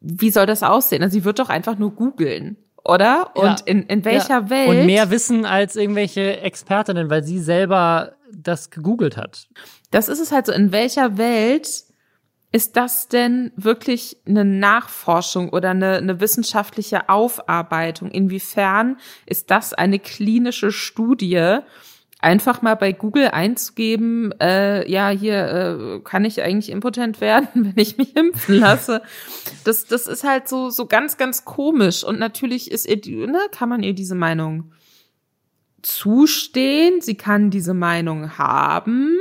wie soll das aussehen? Also sie wird doch einfach nur googeln. Oder? Und ja. in, in welcher ja. Welt? Und mehr wissen als irgendwelche Expertinnen, weil sie selber das gegoogelt hat. Das ist es halt so. In welcher Welt ist das denn wirklich eine Nachforschung oder eine, eine wissenschaftliche Aufarbeitung? Inwiefern ist das eine klinische Studie? Einfach mal bei Google einzugeben, äh, ja, hier äh, kann ich eigentlich impotent werden, wenn ich mich impfen lasse. Das, das ist halt so, so ganz, ganz komisch. Und natürlich ist ihr, ne, kann man ihr diese Meinung zustehen. Sie kann diese Meinung haben.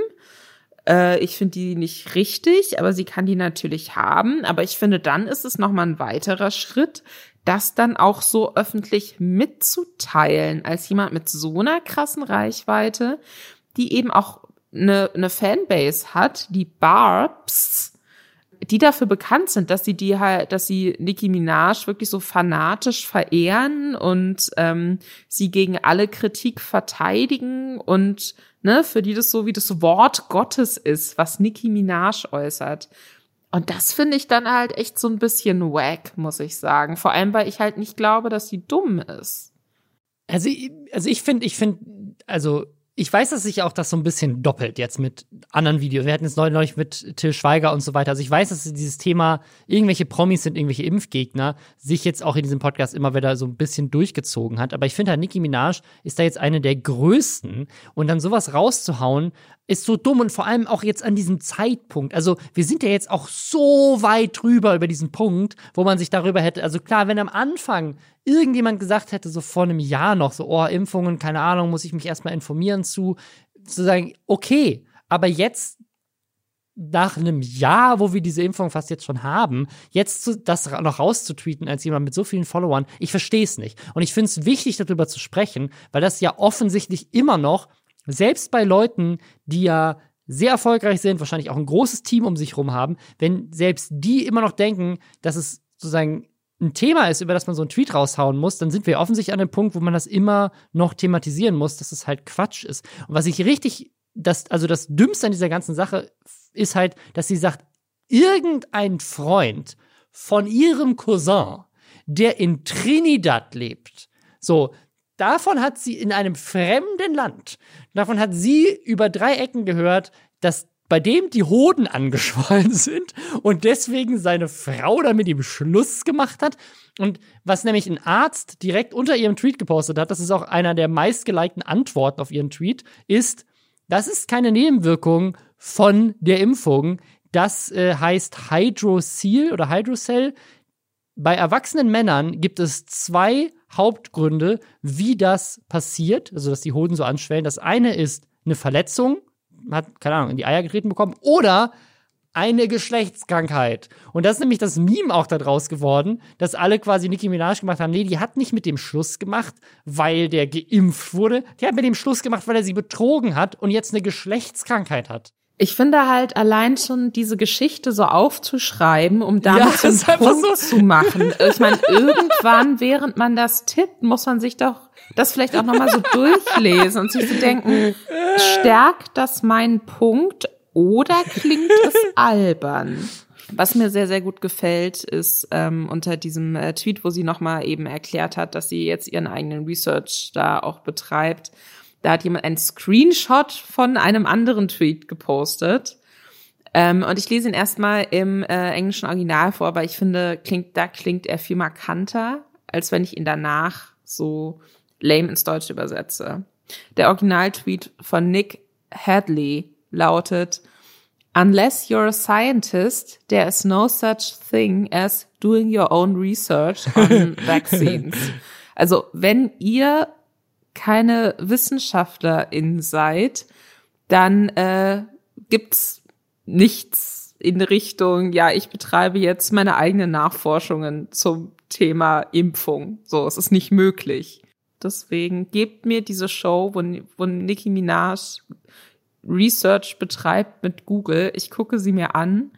Äh, ich finde die nicht richtig, aber sie kann die natürlich haben. Aber ich finde, dann ist es nochmal ein weiterer Schritt, das dann auch so öffentlich mitzuteilen, als jemand mit so einer krassen Reichweite, die eben auch eine, eine Fanbase hat, die Barbs, die dafür bekannt sind, dass sie die halt, dass sie Nicki Minaj wirklich so fanatisch verehren und ähm, sie gegen alle Kritik verteidigen und ne, für die das so wie das Wort Gottes ist, was Nicki Minaj äußert. Und das finde ich dann halt echt so ein bisschen wack, muss ich sagen. Vor allem, weil ich halt nicht glaube, dass sie dumm ist. Also, also ich finde, ich finde, also ich weiß, dass sich auch das so ein bisschen doppelt jetzt mit anderen Videos. Wir hatten jetzt neulich mit Till Schweiger und so weiter. Also ich weiß, dass dieses Thema, irgendwelche Promis sind irgendwelche Impfgegner, sich jetzt auch in diesem Podcast immer wieder so ein bisschen durchgezogen hat. Aber ich finde halt, Nicki Minaj ist da jetzt eine der größten. Und dann sowas rauszuhauen, ist so dumm und vor allem auch jetzt an diesem Zeitpunkt. Also wir sind ja jetzt auch so weit drüber über diesen Punkt, wo man sich darüber hätte, also klar, wenn am Anfang irgendjemand gesagt hätte, so vor einem Jahr noch, so, oh, Impfungen, keine Ahnung, muss ich mich erstmal informieren zu, zu sagen, okay, aber jetzt nach einem Jahr, wo wir diese Impfung fast jetzt schon haben, jetzt zu, das noch rauszutweeten als jemand mit so vielen Followern, ich verstehe es nicht. Und ich finde es wichtig, darüber zu sprechen, weil das ja offensichtlich immer noch selbst bei Leuten, die ja sehr erfolgreich sind, wahrscheinlich auch ein großes Team um sich herum haben, wenn selbst die immer noch denken, dass es sozusagen ein Thema ist, über das man so einen Tweet raushauen muss, dann sind wir offensichtlich an dem Punkt, wo man das immer noch thematisieren muss, dass es halt Quatsch ist. Und was ich richtig, das, also das Dümmste an dieser ganzen Sache ist halt, dass sie sagt, irgendein Freund von ihrem Cousin, der in Trinidad lebt, so, davon hat sie in einem fremden Land, davon hat sie über drei Ecken gehört, dass bei dem die Hoden angeschwollen sind und deswegen seine Frau damit ihm Schluss gemacht hat. Und was nämlich ein Arzt direkt unter ihrem Tweet gepostet hat, das ist auch einer der meistgelikten Antworten auf ihren Tweet, ist, das ist keine Nebenwirkung von der Impfung. Das äh, heißt Hydrocell oder Hydrocell. Bei erwachsenen Männern gibt es zwei Hauptgründe, wie das passiert, also dass die Hoden so anschwellen. Das eine ist eine Verletzung, hat, keine Ahnung, in die Eier getreten bekommen oder eine Geschlechtskrankheit. Und das ist nämlich das Meme auch daraus geworden, dass alle quasi Nicki Minaj gemacht haben. Nee, die hat nicht mit dem Schluss gemacht, weil der geimpft wurde. Die hat mit dem Schluss gemacht, weil er sie betrogen hat und jetzt eine Geschlechtskrankheit hat. Ich finde halt allein schon diese Geschichte so aufzuschreiben, um damit ja, einen Punkt so. zu machen. Ich meine, irgendwann, während man das tippt, muss man sich doch das vielleicht auch nochmal so durchlesen und sich zu so denken, stärkt das meinen Punkt oder klingt es albern? Was mir sehr, sehr gut gefällt, ist ähm, unter diesem äh, Tweet, wo sie nochmal eben erklärt hat, dass sie jetzt ihren eigenen Research da auch betreibt. Da hat jemand einen Screenshot von einem anderen Tweet gepostet. Ähm, und ich lese ihn erstmal im äh, englischen Original vor, weil ich finde, klingt, da klingt er viel markanter, als wenn ich ihn danach so lame ins Deutsche übersetze. Der Original-Tweet von Nick Hadley lautet, Unless you're a scientist, there is no such thing as doing your own research on vaccines. Also wenn ihr keine Wissenschaftlerin seid, dann äh, gibt's nichts in Richtung, ja, ich betreibe jetzt meine eigenen Nachforschungen zum Thema Impfung. So, es ist nicht möglich. Deswegen gebt mir diese Show, wo, wo Nicki Minaj Research betreibt mit Google. Ich gucke sie mir an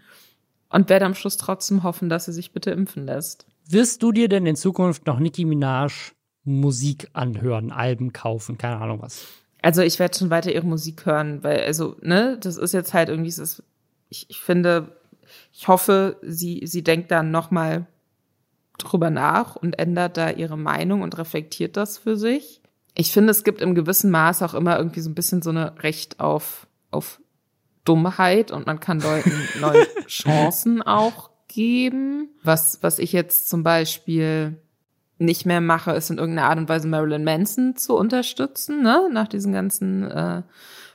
und werde am Schluss trotzdem hoffen, dass sie sich bitte impfen lässt. Wirst du dir denn in Zukunft noch Nicki Minaj Musik anhören, Alben kaufen, keine Ahnung was? Also ich werde schon weiter ihre Musik hören, weil, also, ne, das ist jetzt halt irgendwie, ist, ich, ich finde, ich hoffe, sie, sie denkt dann nochmal drüber nach und ändert da ihre Meinung und reflektiert das für sich ich finde, es gibt im gewissen Maß auch immer irgendwie so ein bisschen so eine Recht auf, auf Dummheit und man kann Leuten neue Chancen auch geben. Was, was ich jetzt zum Beispiel nicht mehr mache, ist in irgendeiner Art und Weise Marilyn Manson zu unterstützen, ne? nach diesen ganzen äh,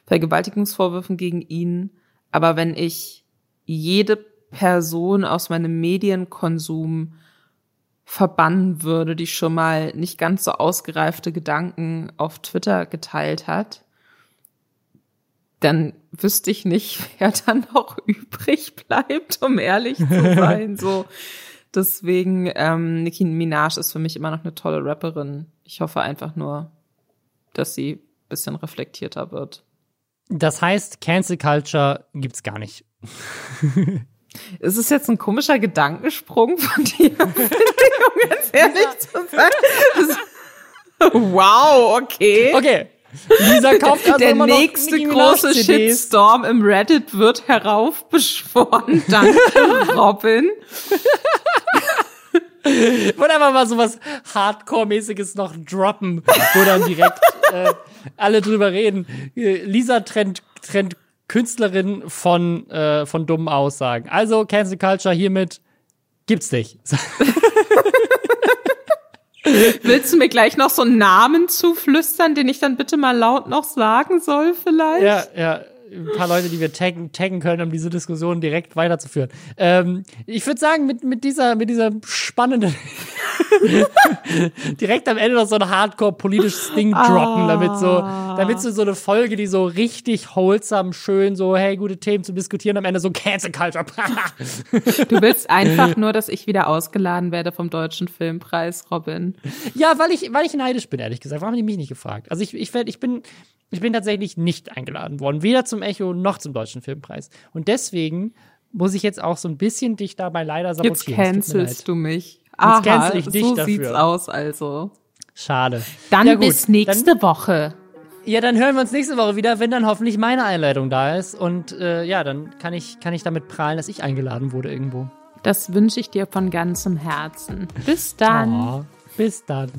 Vergewaltigungsvorwürfen gegen ihn. Aber wenn ich jede Person aus meinem Medienkonsum verbannen würde, die schon mal nicht ganz so ausgereifte Gedanken auf Twitter geteilt hat, dann wüsste ich nicht, wer dann noch übrig bleibt, um ehrlich zu sein. so, deswegen ähm, Nicki Minaj ist für mich immer noch eine tolle Rapperin. Ich hoffe einfach nur, dass sie bisschen reflektierter wird. Das heißt, Cancel Culture gibt's gar nicht. Ist es jetzt ein komischer Gedankensprung von dir, um ganz ehrlich zu sein? wow, okay. Okay. Lisa kauft also Der nächste große Shitstorm im Reddit wird heraufbeschworen. Danke, Robin. Wollte einfach mal so was Hardcore-mäßiges noch droppen, wo dann direkt äh, alle drüber reden. Lisa trennt, trennt Künstlerin von, äh, von dummen Aussagen. Also Cancel Culture hiermit gibt's nicht. Willst du mir gleich noch so einen Namen zuflüstern, den ich dann bitte mal laut noch sagen soll, vielleicht? Ja, ja ein paar Leute, die wir taggen, taggen können, um diese Diskussion direkt weiterzuführen. Ähm, ich würde sagen, mit, mit, dieser, mit dieser spannenden direkt am Ende noch so ein hardcore politisches Ding droppen, damit so, damit so, so eine Folge, die so richtig wholesome, schön, so, hey, gute Themen zu diskutieren, am Ende so Cancel Culture. du willst einfach nur, dass ich wieder ausgeladen werde vom Deutschen Filmpreis, Robin. Ja, weil ich, weil ich neidisch bin, ehrlich gesagt. Warum haben die mich nicht gefragt? Also ich, ich, werd, ich bin, ich bin tatsächlich nicht eingeladen worden, weder zum Echo noch zum Deutschen Filmpreis. Und deswegen muss ich jetzt auch so ein bisschen dich dabei leider sabotieren. Jetzt cancelst du mich. Aha, cancel ich dich so dafür. sieht's aus also. Schade. Dann ja, bis nächste dann, Woche. Ja, dann hören wir uns nächste Woche wieder, wenn dann hoffentlich meine Einleitung da ist. Und äh, ja, dann kann ich, kann ich damit prahlen, dass ich eingeladen wurde irgendwo. Das wünsche ich dir von ganzem Herzen. Bis dann. Oh, bis dann.